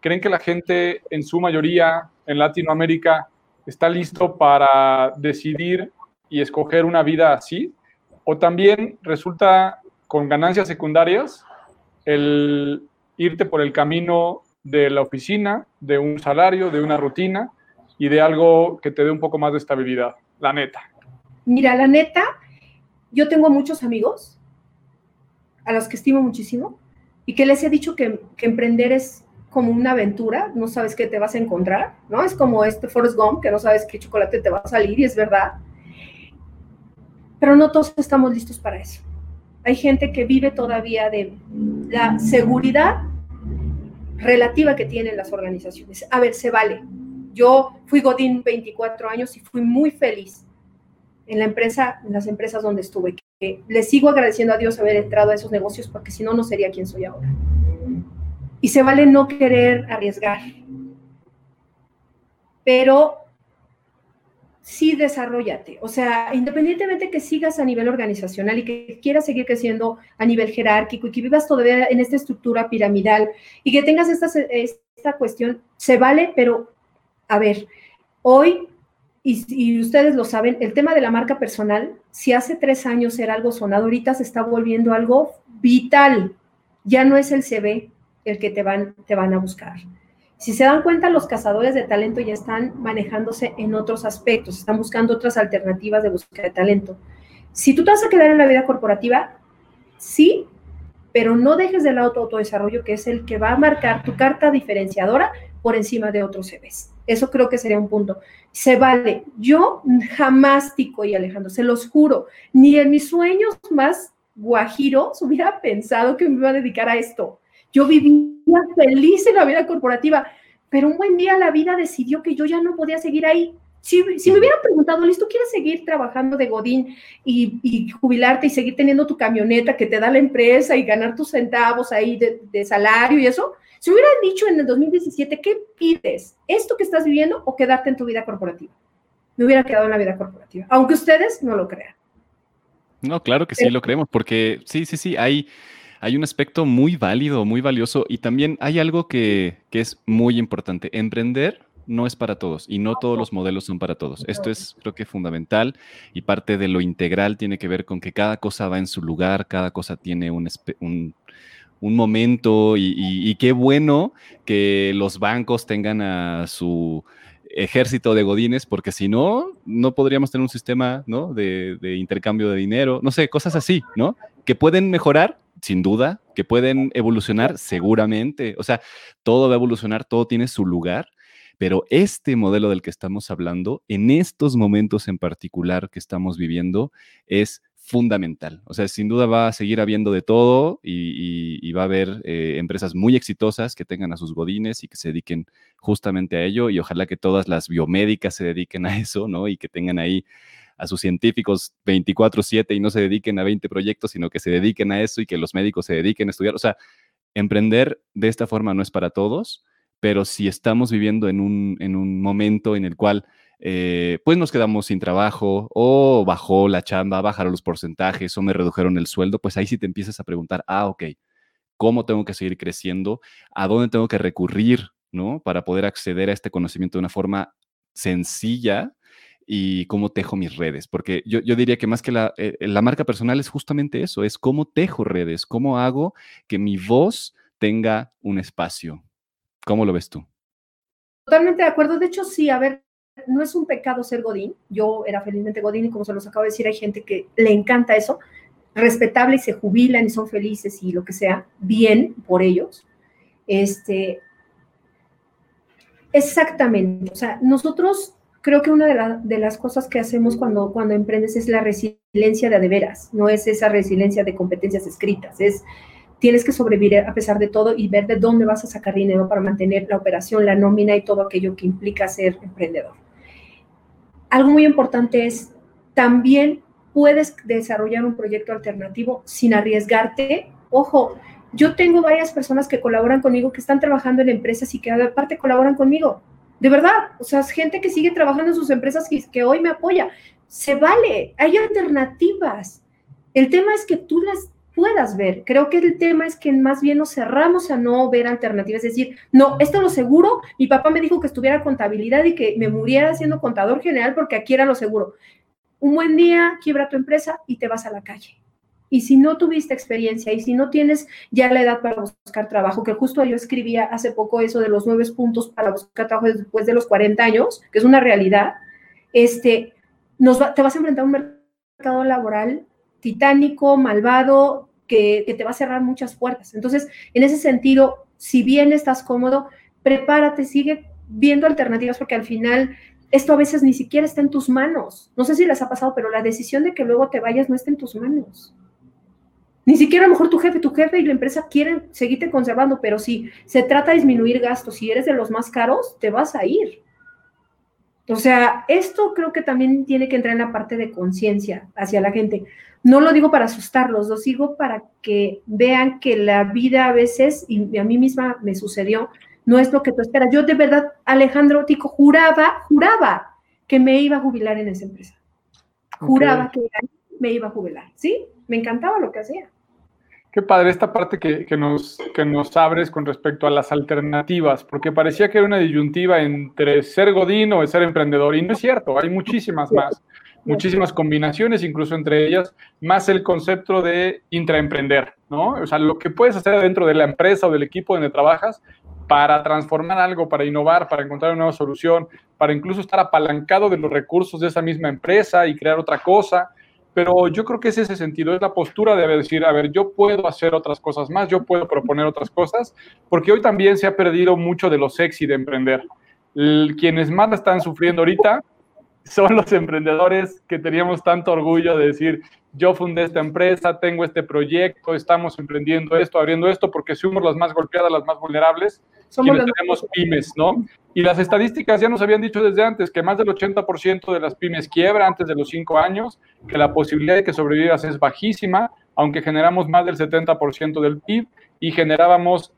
¿Creen que la gente en su mayoría en Latinoamérica está listo para decidir y escoger una vida así? ¿O también resulta con ganancias secundarias el irte por el camino de la oficina, de un salario, de una rutina y de algo que te dé un poco más de estabilidad? La neta. Mira, la neta, yo tengo muchos amigos a los que estimo muchísimo y que les he dicho que, emprender es como una aventura, no sabes qué te vas a encontrar, ¿no? Es como este Forrest Gump, que no sabes qué chocolate te va a salir y es verdad. Pero no todos estamos listos para eso. Hay gente que vive todavía de la seguridad relativa que tienen las organizaciones. A ver, se vale. Yo fui Godín 24 años y fui muy feliz en la empresa, en las empresas donde estuve. Le sigo agradeciendo a Dios haber entrado a esos negocios porque si no, no sería quien soy ahora. Y se vale no querer arriesgar. Pero sí desarrollate. O sea, independientemente que sigas a nivel organizacional y que quieras seguir creciendo a nivel jerárquico y que vivas todavía en esta estructura piramidal y que tengas esta, esta cuestión, se vale, pero a ver, hoy, y, ustedes lo saben, el tema de la marca personal, si hace tres años era algo sonado, ahorita se está volviendo algo vital. Ya no es el CV, el que te van, te van a buscar. Si se dan cuenta, los cazadores de talento ya están manejándose en otros aspectos, están buscando otras alternativas de búsqueda de talento. Si tú te vas a quedar en la vida corporativa, sí, pero no dejes de lado tu autodesarrollo, que es el que va a marcar tu carta diferenciadora por encima de otros CVs. Eso creo que sería un punto. Se vale. Yo jamás, Tico y Alejandro, se los juro, ni en mis sueños más guajiros hubiera pensado que me iba a dedicar a esto. Yo vivía feliz en la vida corporativa, pero un buen día la vida decidió que yo ya no podía seguir ahí. Si, me hubieran preguntado, Liz, ¿tú quieres seguir trabajando de Godín y, jubilarte y seguir teniendo tu camioneta que te da la empresa y ganar tus centavos ahí de, salario y eso? Si hubieran dicho en el 2017, ¿qué pides? ¿Esto que estás viviendo o quedarte en tu vida corporativa? Me hubiera quedado en la vida corporativa, aunque ustedes no lo crean. No, claro que sí lo creemos, porque sí, sí, sí, hay hay un aspecto muy válido, muy valioso y también hay algo que, es muy importante. Emprender no es para todos y no todos los modelos son para todos. Esto es creo que fundamental y parte de lo integral tiene que ver con que cada cosa va en su lugar, cada cosa tiene un, un, momento y, qué bueno que los bancos tengan a su ejército de godines, porque si no, no podríamos tener un sistema de, de intercambio de dinero, no sé, cosas así, ¿no? Que pueden mejorar, sin duda, que pueden evolucionar seguramente. O sea, todo va a evolucionar, todo tiene su lugar, pero este modelo del que estamos hablando, en estos momentos en particular que estamos viviendo, es fundamental. O sea, sin duda va a seguir habiendo de todo y, va a haber eh, empresas muy exitosas que tengan a sus godines y que se dediquen justamente a ello y ojalá que todas las biomédicas se dediquen a eso, ¿no? Y que tengan ahí a sus científicos 24/7 y no se dediquen a 20 proyectos, sino que se dediquen a eso y que los médicos se dediquen a estudiar. O sea, emprender de esta forma no es para todos, pero si estamos viviendo en un, en un momento en el cual eh, pues nos quedamos sin trabajo o bajó la chamba, bajaron los porcentajes o me redujeron el sueldo, pues ahí sí te empiezas a preguntar, ah, ok, ¿cómo tengo que seguir creciendo? ¿A dónde tengo que recurrir, ¿no? Para poder acceder a este conocimiento de una forma sencilla y cómo tejo mis redes. Porque yo, diría que más que la, eh, la marca personal es justamente eso, es cómo tejo redes, cómo hago que mi voz tenga un espacio. ¿Cómo lo ves tú? Totalmente de acuerdo. De hecho, sí, a ver, no es un pecado ser Godín. Yo era felizmente Godín y como se los acabo de decir, hay gente que le encanta eso, respetable y se jubilan y son felices y lo que sea, bien por ellos. Este, exactamente. O sea, nosotros creo que una de, de, las cosas que hacemos cuando, cuando emprendes es la resiliencia de adeveras, no es esa resiliencia de competencias escritas, es tienes que sobrevivir a pesar de todo y ver de dónde vas a sacar dinero para mantener la operación, la nómina y todo aquello que implica ser emprendedor. Algo muy importante es, también puedes desarrollar un proyecto alternativo sin arriesgarte. Ojo, yo tengo varias personas que colaboran conmigo, que están trabajando en empresas y que aparte colaboran conmigo. De verdad, o sea, es gente que sigue trabajando en sus empresas y que hoy me apoya. Se vale, hay alternativas. El tema es que tú las puedas ver. Creo que el tema es que más bien nos cerramos a no ver alternativas, es decir, no, esto lo seguro, mi papá me dijo que estuviera contabilidad y que me muriera siendo contador general porque aquí era lo seguro. Un buen día quiebra tu empresa y te vas a la calle. Y si no tuviste experiencia y si no tienes ya la edad para buscar trabajo, que justo yo escribía hace poco eso de los nueve puntos para buscar trabajo después de los 40 años, que es una realidad, este, nos te vas a enfrentar a un mercado laboral titánico, malvado, que, te va a cerrar muchas puertas. Entonces, en ese sentido, si bien estás cómodo, prepárate, sigue viendo alternativas porque al final esto a veces ni siquiera está en tus manos. No sé si les ha pasado, pero la decisión de que luego te vayas no está en tus manos. Ni siquiera a lo mejor tu jefe, tu jefe y la empresa quieren seguirte conservando, pero si se trata de disminuir gastos, si eres de los más caros, te vas a ir. O sea, esto creo que también tiene que entrar en la parte de conciencia hacia la gente. No lo digo para asustarlos, lo digo para que vean que la vida a veces, y a mí misma me sucedió, no es lo que tú esperas. Yo de verdad, Alejandro Tico, juraba, juraba que me iba a jubilar en esa empresa. Juraba que me iba a jubilar, ¿sí? Me encantaba lo que hacía. Qué padre esta parte que, que, nos, que nos abres con respecto a las alternativas, porque parecía que era una disyuntiva entre ser godín o ser emprendedor, y no es cierto, hay muchísimas más muchísimas combinaciones, incluso entre ellas, más el concepto de intraemprender, ¿no? O sea, lo que puedes hacer dentro de la empresa o del equipo donde trabajas para transformar algo, para innovar, para encontrar una nueva solución, para incluso estar apalancado de los recursos de esa misma empresa y crear otra cosa. Pero yo creo que es ese sentido, es la postura de decir, a ver, yo puedo hacer otras cosas más, yo puedo proponer otras cosas, porque hoy también se ha perdido mucho de lo sexy de emprender. quienes más están sufriendo ahorita son los emprendedores que teníamos tanto orgullo de decir, yo fundé esta empresa, tengo este proyecto, estamos emprendiendo esto, abriendo esto, porque somos las más golpeadas, las más vulnerables, somos quienes tenemos pymes, ¿no? Y las estadísticas ya nos habían dicho desde antes que más del 80% de las pymes quiebra antes de los 5 años, que la posibilidad de que sobrevivas es bajísima, aunque generamos más del 70% del PIB y generábamos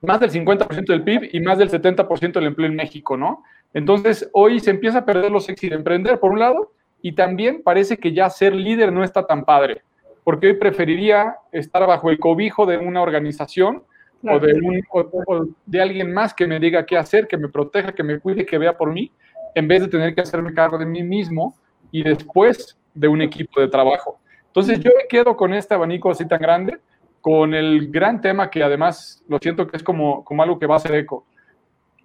más del 50% del PIB y más del 70% del empleo en México, ¿no? Entonces, hoy se empieza a perder lo sexy de emprender, por un lado, y también parece que ya ser líder no está tan padre, porque hoy preferiría estar bajo el cobijo de una organización o, de un, de alguien más que me diga qué hacer, que me proteja, que me cuide, que vea por mí, en vez de tener que hacerme cargo de mí mismo y después de un equipo de trabajo. Entonces, yo me quedo con este abanico así tan grande, con el gran tema que además lo siento que es como, como algo que va a ser eco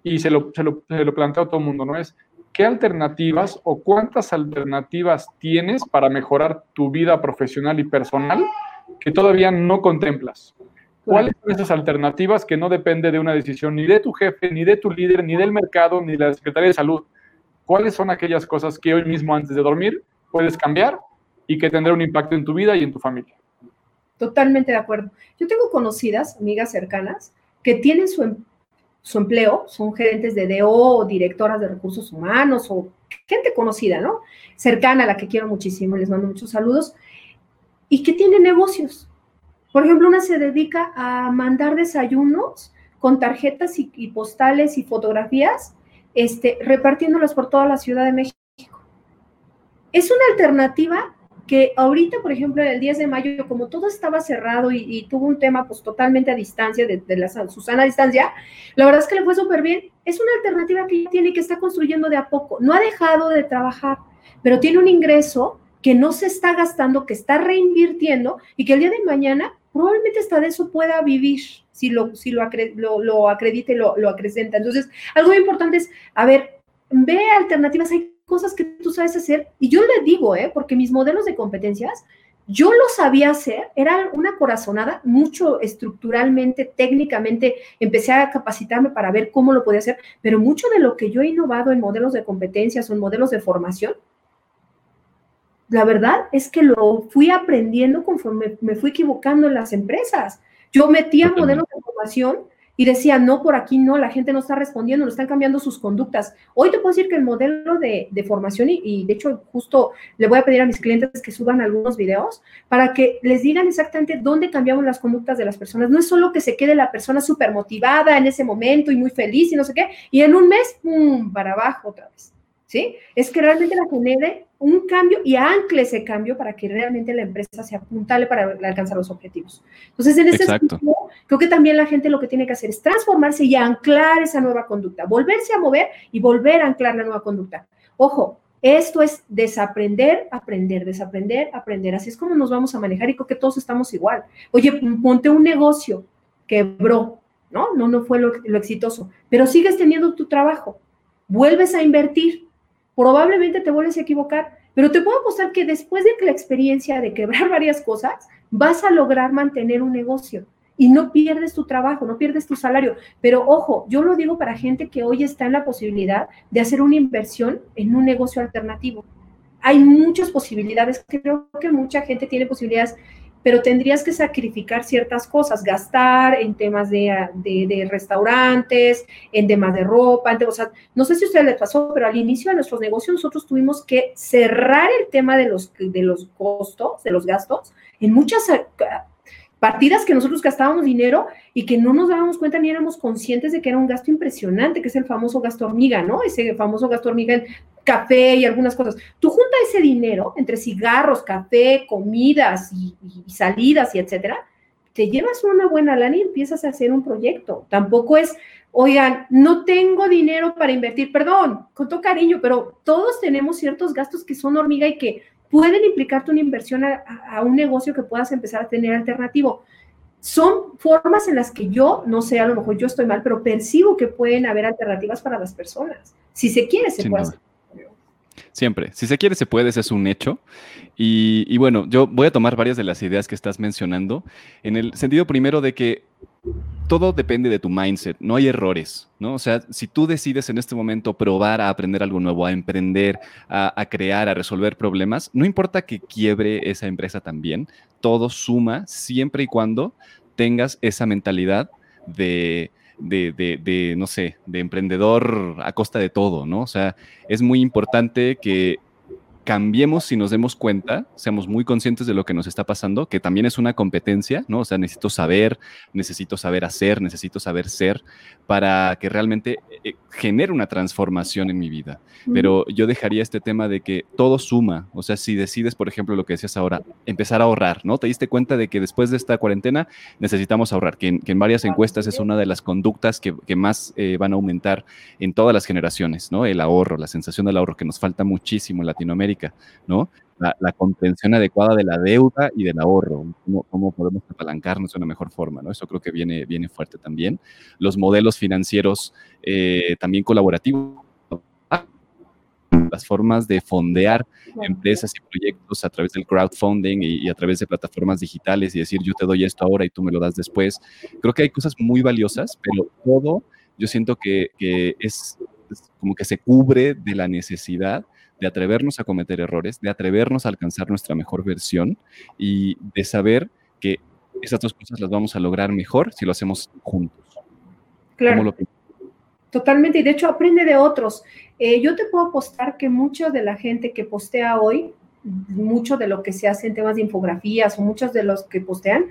y se lo, se lo, planteo a todo el mundo, ¿no? Es, ¿qué alternativas o cuántas alternativas tienes para mejorar tu vida profesional y personal que todavía no contemplas? ¿Cuáles son esas alternativas que no depende de una decisión ni de tu jefe, ni de tu líder, ni del mercado, ni de la Secretaría de Salud? ¿Cuáles son aquellas cosas que hoy mismo antes de dormir puedes cambiar y que tendrá un impacto en tu vida y en tu familia. Totalmente de acuerdo. Yo tengo conocidas, amigas cercanas, que tienen su, em, su empleo, son gerentes de DO o directoras de recursos humanos o gente conocida, ¿no? Cercana a la que quiero muchísimo, les mando muchos saludos, y que tienen negocios. Por ejemplo, una se dedica a mandar desayunos con tarjetas y, postales y fotografías, este, repartiéndolas por toda la Ciudad de México. Es una alternativa que ahorita, por ejemplo, el 10 de mayo, como todo estaba cerrado y, tuvo un tema pues totalmente a distancia, de, la Susana distancia, la verdad es que le fue súper bien. Es una alternativa que tiene que está construyendo de a poco. No ha dejado de trabajar, pero tiene un ingreso que no se está gastando, que está reinvirtiendo y que el día de mañana probablemente hasta de eso pueda vivir si lo, si lo, lo, acredita y lo, lo acrecenta. Entonces, algo importante es, a ver, ve alternativas, hay cosas que tú sabes hacer. Y yo le digo, ¿eh? porque mis modelos de competencias, yo lo sabía hacer, era una corazonada, mucho estructuralmente, técnicamente, empecé a capacitarme para ver cómo lo podía hacer, pero mucho de lo que yo he innovado en modelos de competencias o en modelos de formación, la verdad es que lo fui aprendiendo conforme me fui equivocando en las empresas. Yo metía modelos de formación y decía, no, por aquí no, la gente no está respondiendo, no están cambiando sus conductas. Hoy te puedo decir que el modelo de, formación, y, de hecho justo le voy a pedir a mis clientes que suban algunos videos para que les digan exactamente dónde cambiamos las conductas de las personas. No es solo que se quede la persona súper motivada en ese momento y muy feliz y no sé qué, y en un mes, ¡pum!, para abajo otra vez. ¿Sí? Es que realmente la genere un cambio y ancle ese cambio para que realmente la empresa se apuntale para alcanzar los objetivos. Entonces, en ese sentido, creo que también la gente lo que tiene que hacer es transformarse y anclar esa nueva conducta, volverse a mover y volver a anclar la nueva conducta. Ojo, esto es desaprender, aprender, desaprender, aprender. Así es como nos vamos a manejar y creo que todos estamos igual. Oye, ponte un negocio, quebró, ¿no? No, no fue lo, lo exitoso, pero sigues teniendo tu trabajo, vuelves a invertir, probablemente te vuelves a equivocar, pero te puedo apostar que después de la experiencia de quebrar varias cosas, vas a lograr mantener un negocio y no pierdes tu trabajo, no pierdes tu salario. Pero ojo, yo lo digo para gente que hoy está en la posibilidad de hacer una inversión en un negocio alternativo. Hay muchas posibilidades, creo que mucha gente tiene posibilidades pero tendrías que sacrificar ciertas cosas, gastar en temas de, de, restaurantes, en temas de ropa, o sea, no sé si a ustedes les pasó, pero al inicio de nuestros negocios nosotros tuvimos que cerrar el tema de los, de los costos, de los gastos, en muchas partidas que nosotros gastábamos dinero y que no nos dábamos cuenta ni éramos conscientes de que era un gasto impresionante, que es el famoso gasto hormiga, ¿no? Ese famoso gasto hormiga en café y algunas cosas. Tú juntas ese dinero entre cigarros, café, comidas y, salidas y etcétera, te llevas una buena lana y empiezas a hacer un proyecto. Tampoco es, oigan, no tengo dinero para invertir, perdón, con todo cariño, pero todos tenemos ciertos gastos que son hormiga y que pueden implicarte una inversión a, un negocio que puedas empezar a tener alternativo. Son formas en las que yo, no sé, a lo mejor yo estoy mal, pero percibo que pueden haber alternativas para las personas. Si se quiere, se puede hacer. Siempre. Si se quiere, se puede, ese es un hecho. Y, bueno, yo voy a tomar varias de las ideas que estás mencionando, en el sentido primero de que todo depende de tu mindset, no hay errores, ¿no? O sea, si tú decides en este momento probar a aprender algo nuevo, a emprender, a, crear, a resolver problemas, no importa que quiebre esa empresa también, todo suma siempre y cuando tengas esa mentalidad de, de, de, no sé, de emprendedor a costa de todo, ¿no? O sea, es muy importante que cambiemos si nos demos cuenta, seamos muy conscientes de lo que nos está pasando, que también es una competencia, ¿no? O sea, necesito saber, necesito saber hacer, necesito saber ser para que realmente eh, genere una transformación en mi vida. Pero yo dejaría este tema de que todo suma, o sea, si decides, por ejemplo, lo que decías ahora, empezar a ahorrar, ¿no? Te diste cuenta de que después de esta cuarentena necesitamos ahorrar, que en, varias encuestas es una de las conductas que, más eh, van a aumentar en todas las generaciones, ¿no? El ahorro, la sensación del ahorro, que nos falta muchísimo en Latinoamérica ¿no? La, contención adecuada de la deuda y del ahorro, cómo, podemos apalancarnos de una mejor forma, ¿no? Eso creo que viene, viene fuerte también. Los modelos financieros eh, también colaborativos, las formas de fondear empresas y proyectos a través del crowdfunding y, a través de plataformas digitales y decir yo te doy esto ahora y tú me lo das después. Creo que hay cosas muy valiosas, pero todo yo siento que, es como que se cubre de la necesidad de atrevernos a cometer errores, de atrevernos a alcanzar nuestra mejor versión y de saber que esas dos cosas las vamos a lograr mejor si lo hacemos juntos. Claro. Totalmente, y de hecho aprende de otros. Eh, yo te puedo apostar que mucha de la gente que postea hoy, mucho de lo que se hace en temas de infografías o muchos de los que postean,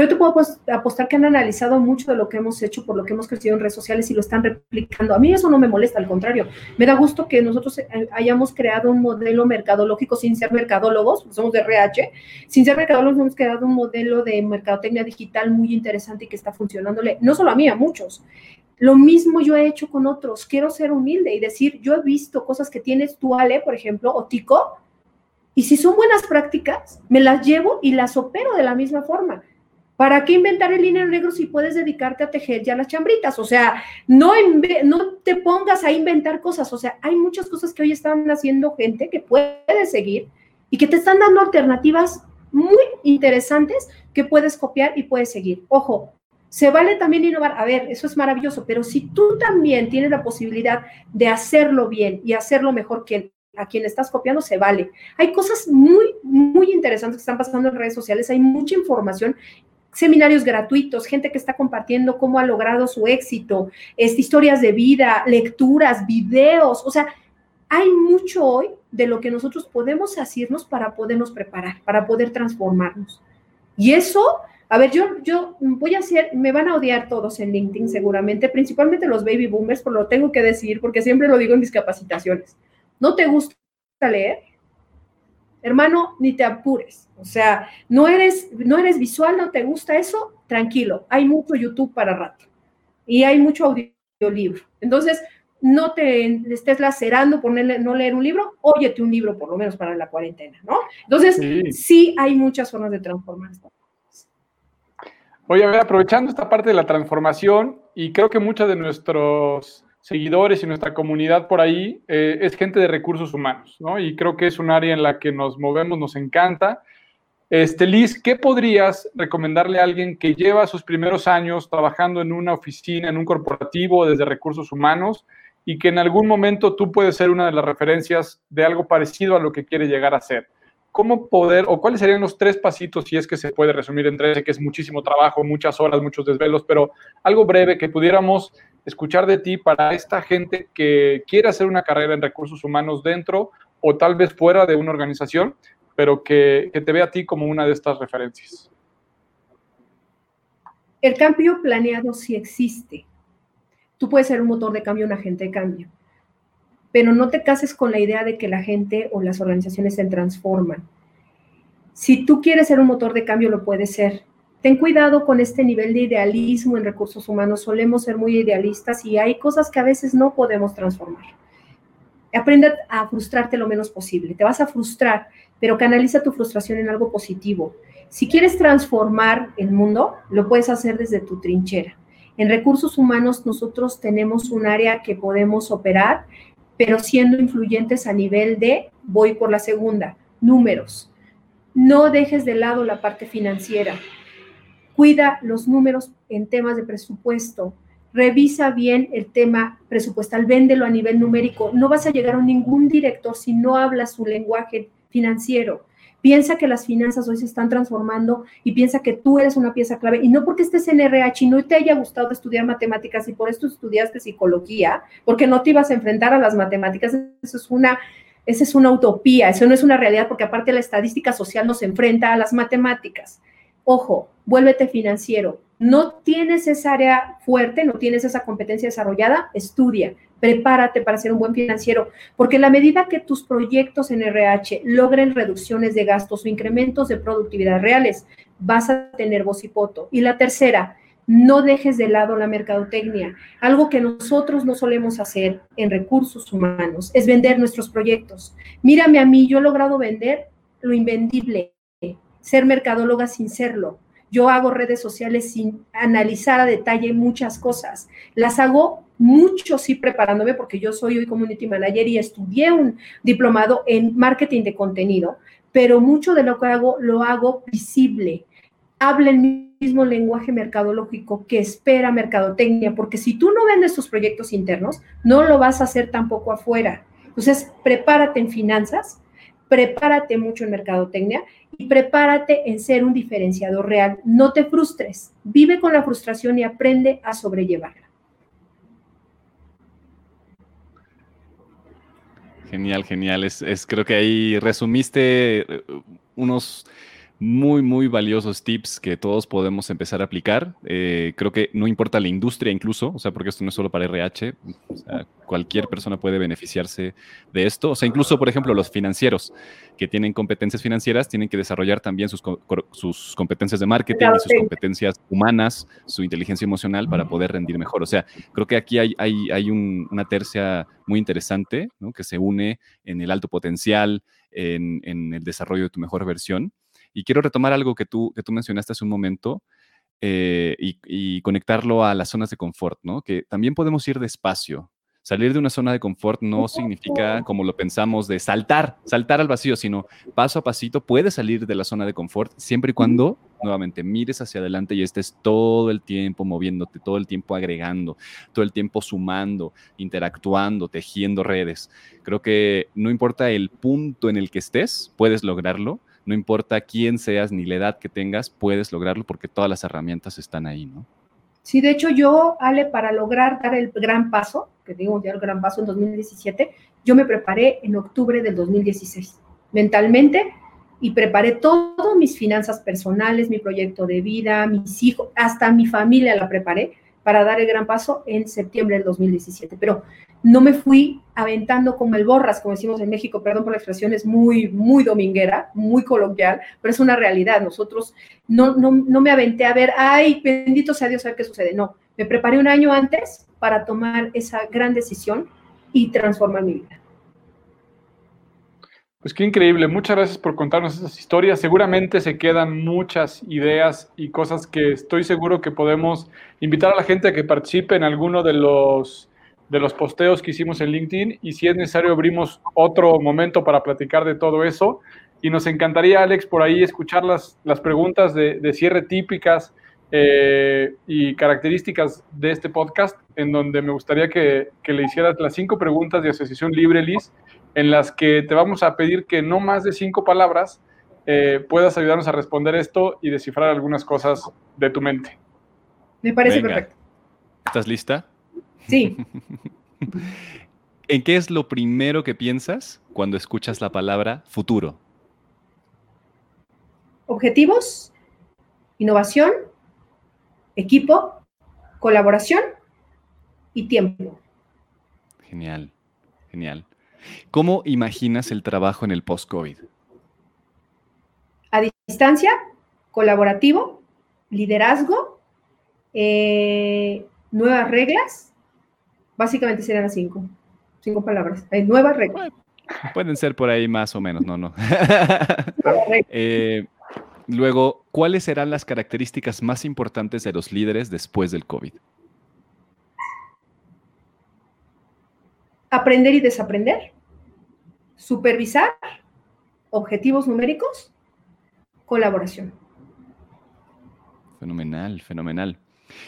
yo te puedo apostar que han analizado mucho de lo que hemos hecho, por lo que hemos crecido en redes sociales y lo están replicando. A mí eso no me molesta, al contrario. Me da gusto que nosotros eh, hayamos creado un modelo mercadológico sin ser mercadólogos, somos de RH, sin ser mercadólogos hemos creado un modelo de mercadotecnia digital muy interesante y que está funcionándole, no solo a mí, a muchos. Lo mismo yo he hecho con otros. Quiero ser humilde y decir, yo he visto cosas que tienes tú, Ale, por ejemplo, o Tico, y si son buenas prácticas, me las llevo y las opero de la misma forma ¿Para qué inventar el dinero negro si puedes dedicarte a tejer ya las chambritas? O sea, no, no te pongas a inventar cosas. O sea, hay muchas cosas que hoy están haciendo gente que puede seguir y que te están dando alternativas muy interesantes que puedes copiar y puedes seguir. Ojo, se vale también innovar. A ver, eso es maravilloso, pero si tú también tienes la posibilidad de hacerlo bien y hacerlo mejor que a quien estás copiando, se vale. Hay cosas muy, muy interesantes que están pasando en redes sociales, hay mucha información seminarios gratuitos, gente que está compartiendo cómo ha logrado su éxito, este, historias de vida, lecturas, videos, o sea, hay mucho hoy de lo que nosotros podemos hacernos para podernos preparar, para poder transformarnos. Y eso, a ver, yo, yo voy a hacer, me van a odiar todos en LinkedIn seguramente, principalmente los baby boomers, por lo tengo que decir, porque siempre lo digo en mis capacitaciones. ¿No te gusta leer? Hermano, ni te apures. O sea, no eres, no eres visual, no te gusta eso, tranquilo. Hay mucho YouTube para rato y hay mucho audiolibro. Entonces, no te estés lacerando por no leer un libro, óyete un libro por lo menos para la cuarentena, ¿no? Entonces, sí, hay muchas formas de transformar Oye, a ver, aprovechando esta parte de la transformación, y creo que muchos de nuestros seguidores y nuestra comunidad por ahí eh, es gente de recursos humanos, ¿no? Y creo que es un área en la que nos movemos, nos encanta. Este, Liz, ¿qué podrías recomendarle a alguien que lleva sus primeros años trabajando en una oficina, en un corporativo desde recursos humanos y que en algún momento tú puedes ser una de las referencias de algo parecido a lo que quiere llegar a ser? ¿Cómo poder, o cuáles serían los tres pasitos, si es que se puede resumir en tres, que es muchísimo trabajo, muchas horas, muchos desvelos, pero algo breve que pudiéramos escuchar de ti para esta gente que quiere hacer una carrera en recursos humanos dentro o tal vez fuera de una organización, pero que, te ve a ti como una de estas referencias? El cambio planeado sí existe. Tú puedes ser un motor de cambio, un agente de cambio, pero no te cases con la idea de que la gente o las organizaciones se transforman. Si tú quieres ser un motor de cambio, lo puedes ser, ten cuidado con este nivel de idealismo en recursos humanos. Solemos ser muy idealistas y hay cosas que a veces no podemos transformar. Aprende a frustrarte lo menos posible. Te vas a frustrar, pero canaliza tu frustración en algo positivo. Si quieres transformar el mundo, lo puedes hacer desde tu trinchera. En recursos humanos nosotros tenemos un área que podemos operar, pero siendo influyentes a nivel de, voy por la segunda, números. No dejes de lado la parte financiera cuida los números en temas de presupuesto, revisa bien el tema presupuestal, véndelo a nivel numérico. No vas a llegar a ningún director si no hablas su lenguaje financiero. Piensa que las finanzas hoy se están transformando y piensa que tú eres una pieza clave. Y no porque estés en RH y no te haya gustado estudiar matemáticas y por esto estudiaste psicología, porque no te ibas a enfrentar a las matemáticas. Eso es una, esa es una utopía, eso no es una realidad, porque aparte la estadística social nos enfrenta a las matemáticas. Ojo, vuélvete financiero. No tienes esa área fuerte, no tienes esa competencia desarrollada, estudia, prepárate para ser un buen financiero, porque la medida que tus proyectos en RH logren reducciones de gastos o incrementos de productividad reales, vas a tener voz y poto. Y la tercera, no dejes de lado la mercadotecnia. Algo que nosotros no solemos hacer en recursos humanos es vender nuestros proyectos. Mírame a mí, yo he logrado vender lo invendible, ser mercadóloga sin serlo. Yo hago redes sociales sin analizar a detalle muchas cosas. Las hago mucho sí preparándome porque yo soy hoy community manager y estudié un diplomado en marketing de contenido, pero mucho de lo que hago lo hago visible. Habla el mismo lenguaje mercadológico que espera mercadotecnia, porque si tú no vendes tus proyectos internos, no lo vas a hacer tampoco afuera. Entonces, prepárate en finanzas, prepárate mucho en mercadotecnia y prepárate en ser un diferenciador real. No te frustres, vive con la frustración y aprende a sobrellevarla. Genial, genial. Es, creo que ahí resumiste eh, unos muy, muy valiosos tips que todos podemos empezar a aplicar. Eh, creo que no importa la industria incluso, o sea, porque esto no es solo para RH, cualquier persona puede beneficiarse de esto. O sea, incluso, por ejemplo, los financieros que tienen competencias financieras tienen que desarrollar también sus, sus competencias de marketing y sus competencias humanas, su inteligencia emocional para poder rendir mejor. O sea, creo que aquí hay, hay, hay una tercia muy interesante que se une en el alto potencial, en, en el desarrollo de tu mejor versión y quiero retomar algo que tú, que tú mencionaste hace un momento eh, y, conectarlo a las zonas de confort, ¿no? Que también podemos ir despacio. Salir de una zona de confort no significa, como lo pensamos, de saltar, saltar al vacío, sino paso a pasito puedes salir de la zona de confort siempre y cuando, nuevamente, mires hacia adelante y estés todo el tiempo moviéndote, todo el tiempo agregando, todo el tiempo sumando, interactuando, tejiendo redes. Creo que no importa el punto en el que estés, puedes lograrlo no importa quién seas ni la edad que tengas, puedes lograrlo porque todas las herramientas están ahí, ¿no? Sí, de hecho yo, Ale, para lograr dar el gran paso, que digo ya el gran paso en 2017, yo me preparé en octubre del 2016, mentalmente, y preparé todas mis finanzas personales, mi proyecto de vida, mis hijos, hasta mi familia la preparé para dar el gran paso en septiembre del 2017. Pero no me fui aventando como el borras, como decimos en México, perdón por la expresión, es muy, muy dominguera, muy coloquial, pero es una realidad. Nosotros no, no, no me aventé a ver, ay, bendito sea Dios, a ver qué sucede. No, me preparé un año antes para tomar esa gran decisión y transformar mi vida. Pues qué increíble. Muchas gracias por contarnos esas historias. Seguramente se quedan muchas ideas y cosas que estoy seguro que podemos invitar a la gente a que participe en alguno de los, de los posteos que hicimos en LinkedIn y si es necesario abrimos otro momento para platicar de todo eso. Y nos encantaría, Alex, por ahí escuchar las, las preguntas de, cierre típicas eh, y características de este podcast, en donde me gustaría que, que le hicieras las cinco preguntas de Asociación Libre, Liz, en las que te vamos a pedir que no más de cinco palabras eh, puedas ayudarnos a responder esto y descifrar algunas cosas de tu mente. Me parece perfecto. ¿Estás lista? Sí. ¿En qué es lo primero que piensas cuando escuchas la palabra futuro? Objetivos, innovación, equipo, colaboración y tiempo. Genial, genial. ¿Cómo imaginas el trabajo en el post-COVID? A distancia, colaborativo, liderazgo, eh, nuevas reglas. Básicamente serían las cinco. Cinco palabras. Hay nuevas reglas. Pueden ser por ahí más o menos, no, no. Eh, luego, ¿cuáles serán las características más importantes de los líderes después del COVID? Aprender y desaprender supervisar, objetivos numéricos, colaboración. Fenomenal, fenomenal.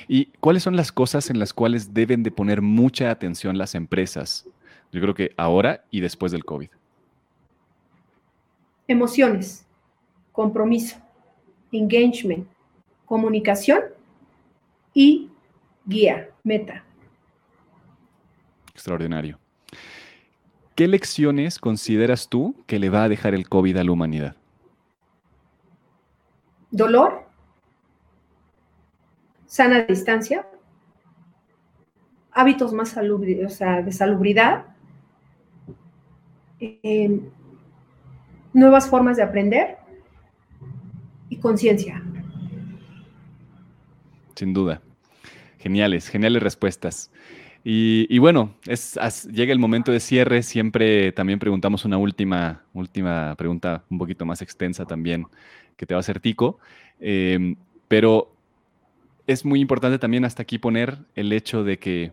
¿Y cuáles son las cosas en las cuales deben de poner mucha atención las empresas? Yo creo que ahora y después del COVID. Emociones, compromiso, engagement, comunicación y guía, meta. Extraordinario. ¿Qué lecciones consideras tú que le va a dejar el COVID a la humanidad? Dolor, sana distancia, hábitos más o sea, de salubridad, em, nuevas formas de aprender y conciencia. Sin duda. Geniales, geniales respuestas. Y, bueno, llega el momento de cierre. Siempre también preguntamos una última, última pregunta un poquito más extensa también que te va a hacer Tico. Em, pero es muy importante también hasta aquí poner el hecho de que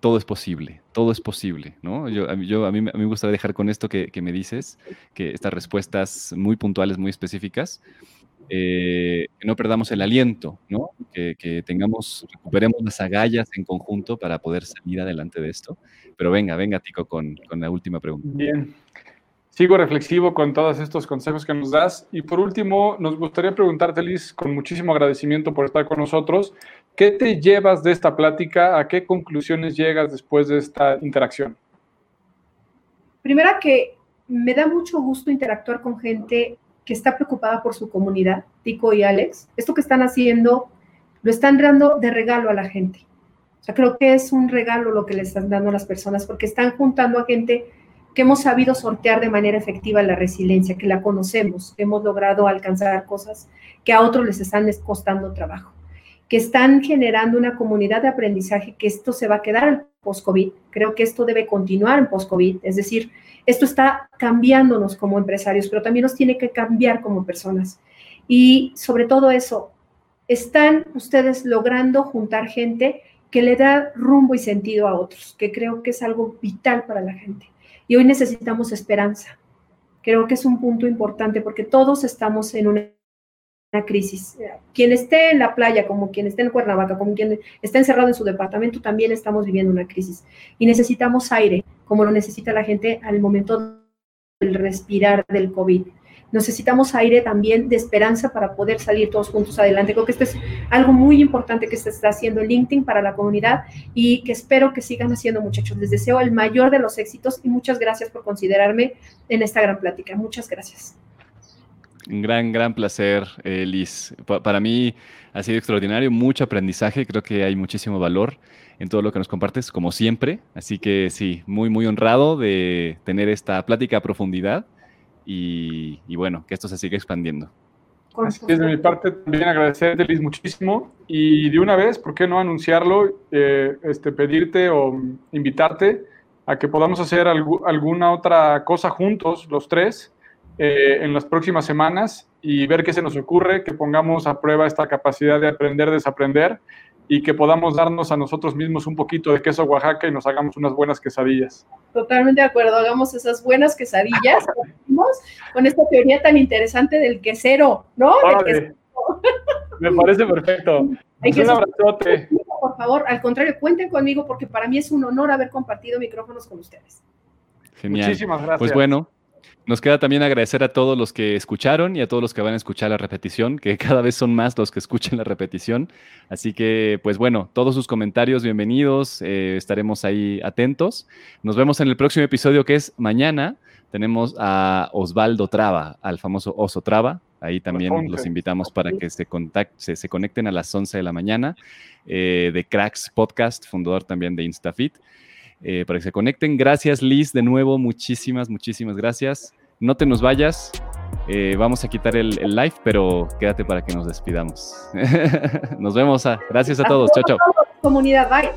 todo es posible, todo es posible, ¿no? Yo, a, mí, me gusta dejar con esto que, me dices, que estas respuestas muy puntuales, muy específicas, eh, no perdamos el aliento, ¿no? que, tengamos, recuperemos las agallas en conjunto para poder salir adelante de esto. Pero venga, venga, Tico, con, con la última pregunta. Bien. Sigo reflexivo con todos estos consejos que nos das. Y por último, nos gustaría preguntarte, Liz, con muchísimo agradecimiento por estar con nosotros, ¿qué te llevas de esta plática? ¿A qué conclusiones llegas después de esta interacción? Primera que me da mucho gusto interactuar con gente que está preocupada por su comunidad, Tico y Alex. Esto que están haciendo lo están dando de regalo a la gente. O sea, creo que es un regalo lo que le están dando a las personas porque están juntando a gente que hemos sabido sortear de manera efectiva la resiliencia, que la conocemos, que hemos logrado alcanzar cosas que a otros les están costando trabajo, que están generando una comunidad de aprendizaje, que esto se va a quedar post-COVID. Creo que esto debe continuar en post-COVID, es decir, esto está cambiándonos como empresarios, pero también nos tiene que cambiar como personas. Y sobre todo eso, están ustedes logrando juntar gente que le da rumbo y sentido a otros, que creo que es algo vital para la gente. Y hoy necesitamos esperanza. Creo que es un punto importante porque todos estamos en una, crisis. Quien esté en la playa, como quien esté en Cuernavaca, como quien esté encerrado en su departamento, también estamos viviendo una crisis. Y necesitamos aire, como lo necesita la gente al momento del respirar del COVID necesitamos aire también de esperanza para poder salir todos juntos adelante. Creo que esto es algo muy importante que se está haciendo en LinkedIn para la comunidad y que espero que sigan haciendo, muchachos. Les deseo el mayor de los éxitos y muchas gracias por considerarme en esta gran plática. Muchas gracias. Un gran, gran placer, eh, Liz. para mí ha sido extraordinario, mucho aprendizaje, creo que hay muchísimo valor en todo lo que nos compartes, como siempre. Así que sí, muy, muy honrado de tener esta plática a profundidad y, bueno, que esto se siga expandiendo. Así es, de mi parte también agradecerte, Liz, muchísimo. Y de una vez, ¿por qué no anunciarlo? Eh, este, pedirte o invitarte a que podamos hacer alguna otra cosa juntos, los tres, eh, en las próximas semanas y ver qué se nos ocurre, que pongamos a prueba esta capacidad de aprender, desaprender y que podamos darnos a nosotros mismos un poquito de queso Oaxaca y nos hagamos unas buenas quesadillas. Totalmente de acuerdo, hagamos esas buenas quesadillas con esta teoría tan interesante del quesero, ¿no? Me parece perfecto. un abrazote. Por favor, al contrario, cuenten conmigo porque para mí es un honor haber compartido micrófonos con ustedes. Genial. Muchísimas gracias. Pues bueno, nos queda también agradecer a todos los que escucharon y a todos los que van a escuchar la repetición, que cada vez son más los que escuchen la repetición. Así que, pues bueno, todos sus comentarios bienvenidos, eh, estaremos ahí atentos. Nos vemos en el próximo episodio que es mañana. Tenemos a Osvaldo Traba, al famoso Oso Traba. Ahí también los invitamos para que se, se, conecten a las 11 de la mañana eh, de Cracks Podcast, fundador también de InstaFit. Eh, para que se conecten. Gracias Liz, de nuevo, muchísimas, muchísimas gracias. No te nos vayas, eh, vamos a quitar el, live, pero quédate para que nos despidamos. nos vemos. Ah, gracias a todos. Chao, chao. Comunidad, bye.